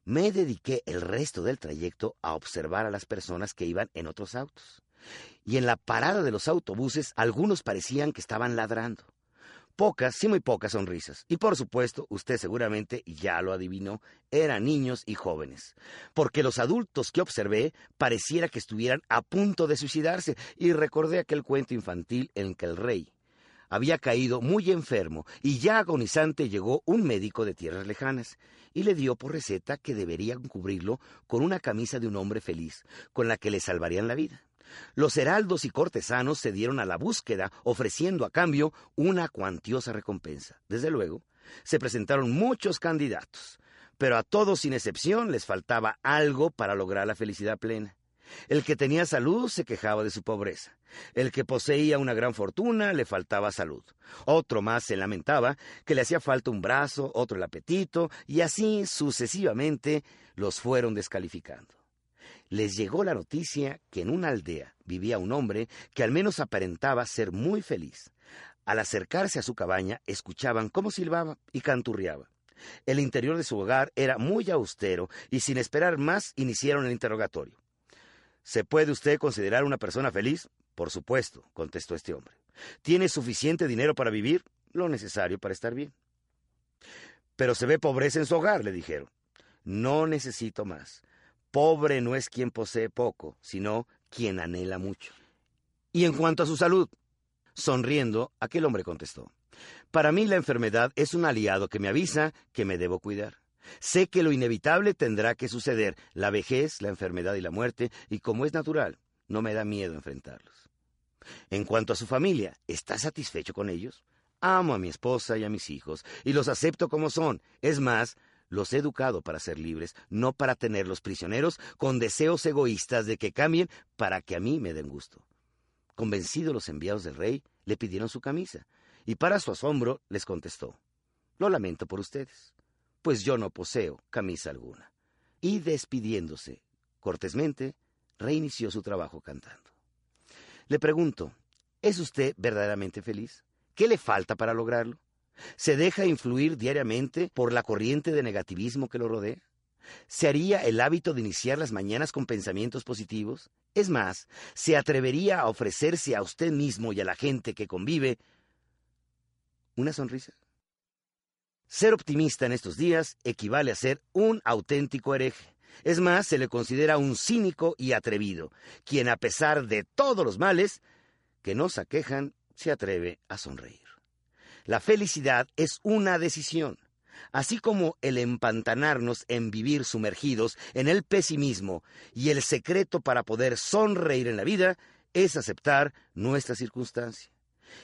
Me dediqué el resto del trayecto a observar a las personas que iban en otros autos y en la parada de los autobuses algunos parecían que estaban ladrando. Pocas, sí muy pocas sonrisas. Y por supuesto, usted seguramente ya lo adivinó, eran niños y jóvenes. Porque los adultos que observé pareciera que estuvieran a punto de suicidarse y recordé aquel cuento infantil en que el rey había caído muy enfermo y ya agonizante llegó un médico de tierras lejanas y le dio por receta que deberían cubrirlo con una camisa de un hombre feliz, con la que le salvarían la vida. Los heraldos y cortesanos se dieron a la búsqueda, ofreciendo a cambio una cuantiosa recompensa. Desde luego, se presentaron muchos candidatos, pero a todos sin excepción les faltaba algo para lograr la felicidad plena. El que tenía salud se quejaba de su pobreza. El que poseía una gran fortuna le faltaba salud. Otro más se lamentaba que le hacía falta un brazo, otro el apetito, y así sucesivamente los fueron descalificando les llegó la noticia que en una aldea vivía un hombre que al menos aparentaba ser muy feliz. Al acercarse a su cabaña, escuchaban cómo silbaba y canturreaba. El interior de su hogar era muy austero y sin esperar más iniciaron el interrogatorio. ¿Se puede usted considerar una persona feliz? Por supuesto, contestó este hombre. ¿Tiene suficiente dinero para vivir? Lo necesario para estar bien. Pero se ve pobreza en su hogar, le dijeron. No necesito más. Pobre no es quien posee poco, sino quien anhela mucho. Y en cuanto a su salud, sonriendo, aquel hombre contestó, Para mí la enfermedad es un aliado que me avisa que me debo cuidar. Sé que lo inevitable tendrá que suceder, la vejez, la enfermedad y la muerte, y como es natural, no me da miedo enfrentarlos. En cuanto a su familia, ¿está satisfecho con ellos? Amo a mi esposa y a mis hijos, y los acepto como son. Es más, los he educado para ser libres, no para tenerlos prisioneros con deseos egoístas de que cambien para que a mí me den gusto. Convencidos los enviados del rey, le pidieron su camisa, y para su asombro les contestó, Lo lamento por ustedes, pues yo no poseo camisa alguna. Y despidiéndose cortésmente, reinició su trabajo cantando. Le pregunto, ¿es usted verdaderamente feliz? ¿Qué le falta para lograrlo? ¿Se deja influir diariamente por la corriente de negativismo que lo rodea? ¿Se haría el hábito de iniciar las mañanas con pensamientos positivos? Es más, ¿se atrevería a ofrecerse a usted mismo y a la gente que convive una sonrisa? Ser optimista en estos días equivale a ser un auténtico hereje. Es más, se le considera un cínico y atrevido, quien a pesar de todos los males que nos aquejan, se atreve a sonreír. La felicidad es una decisión, así como el empantanarnos en vivir sumergidos en el pesimismo y el secreto para poder sonreír en la vida es aceptar nuestra circunstancia.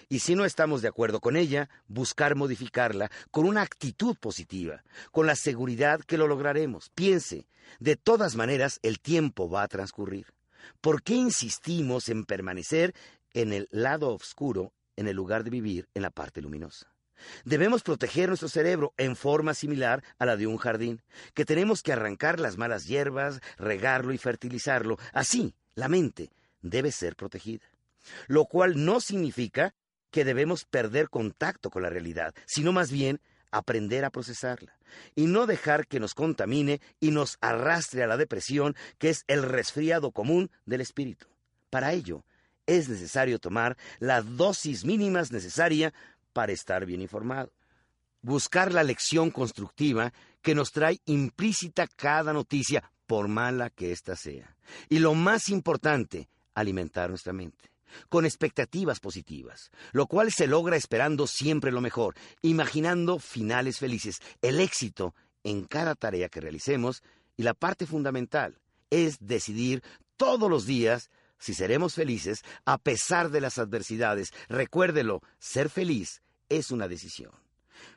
Y si no estamos de acuerdo con ella, buscar modificarla con una actitud positiva, con la seguridad que lo lograremos. Piense, de todas maneras el tiempo va a transcurrir. ¿Por qué insistimos en permanecer en el lado oscuro en el lugar de vivir en la parte luminosa? Debemos proteger nuestro cerebro en forma similar a la de un jardín, que tenemos que arrancar las malas hierbas, regarlo y fertilizarlo. Así, la mente debe ser protegida lo cual no significa que debemos perder contacto con la realidad, sino más bien aprender a procesarla y no dejar que nos contamine y nos arrastre a la depresión, que es el resfriado común del espíritu. Para ello, es necesario tomar la dosis mínimas necesaria para estar bien informado. Buscar la lección constructiva que nos trae implícita cada noticia, por mala que ésta sea. Y lo más importante, alimentar nuestra mente con expectativas positivas, lo cual se logra esperando siempre lo mejor, imaginando finales felices, el éxito en cada tarea que realicemos y la parte fundamental es decidir todos los días si seremos felices a pesar de las adversidades. Recuérdelo, ser feliz es una decisión.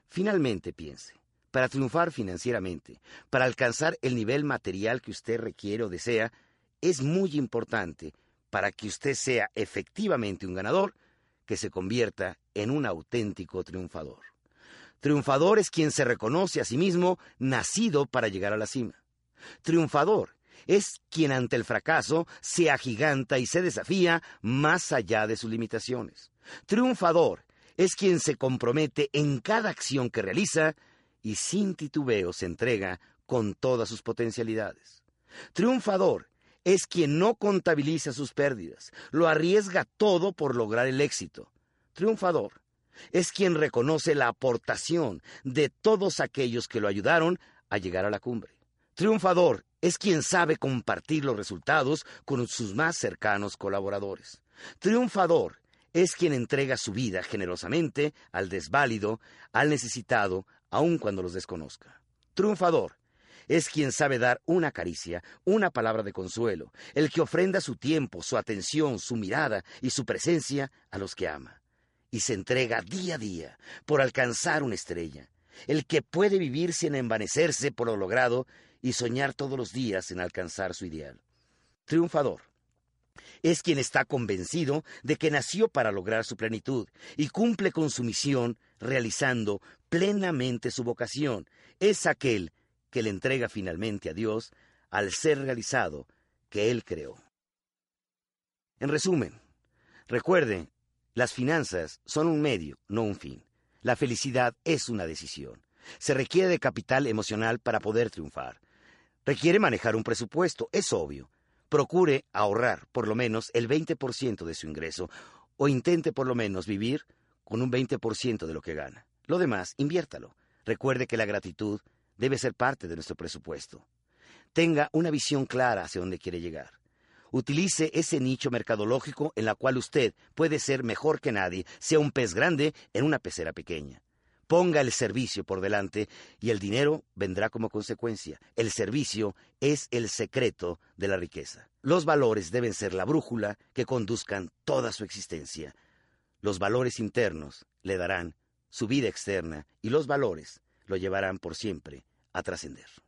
Finalmente piense, para triunfar financieramente, para alcanzar el nivel material que usted requiere o desea, es muy importante para que usted sea efectivamente un ganador, que se convierta en un auténtico triunfador. Triunfador es quien se reconoce a sí mismo nacido para llegar a la cima. Triunfador es quien ante el fracaso se agiganta y se desafía más allá de sus limitaciones. Triunfador es quien se compromete en cada acción que realiza y sin titubeo se entrega con todas sus potencialidades. Triunfador es quien no contabiliza sus pérdidas, lo arriesga todo por lograr el éxito. Triunfador es quien reconoce la aportación de todos aquellos que lo ayudaron a llegar a la cumbre. Triunfador es quien sabe compartir los resultados con sus más cercanos colaboradores. Triunfador es quien entrega su vida generosamente al desválido, al necesitado, aun cuando los desconozca. Triunfador es quien sabe dar una caricia, una palabra de consuelo, el que ofrenda su tiempo, su atención, su mirada y su presencia a los que ama, y se entrega día a día por alcanzar una estrella, el que puede vivir sin envanecerse por lo logrado y soñar todos los días en alcanzar su ideal. Triunfador. Es quien está convencido de que nació para lograr su plenitud y cumple con su misión realizando plenamente su vocación. Es aquel que le entrega finalmente a Dios al ser realizado que Él creó. En resumen, recuerde, las finanzas son un medio, no un fin. La felicidad es una decisión. Se requiere de capital emocional para poder triunfar. Requiere manejar un presupuesto, es obvio. Procure ahorrar por lo menos el 20% de su ingreso o intente por lo menos vivir con un 20% de lo que gana. Lo demás, inviértalo. Recuerde que la gratitud debe ser parte de nuestro presupuesto. Tenga una visión clara hacia dónde quiere llegar. Utilice ese nicho mercadológico en la cual usted puede ser mejor que nadie, sea un pez grande en una pecera pequeña. Ponga el servicio por delante y el dinero vendrá como consecuencia. El servicio es el secreto de la riqueza. Los valores deben ser la brújula que conduzcan toda su existencia. Los valores internos le darán su vida externa y los valores lo llevarán por siempre a trascender.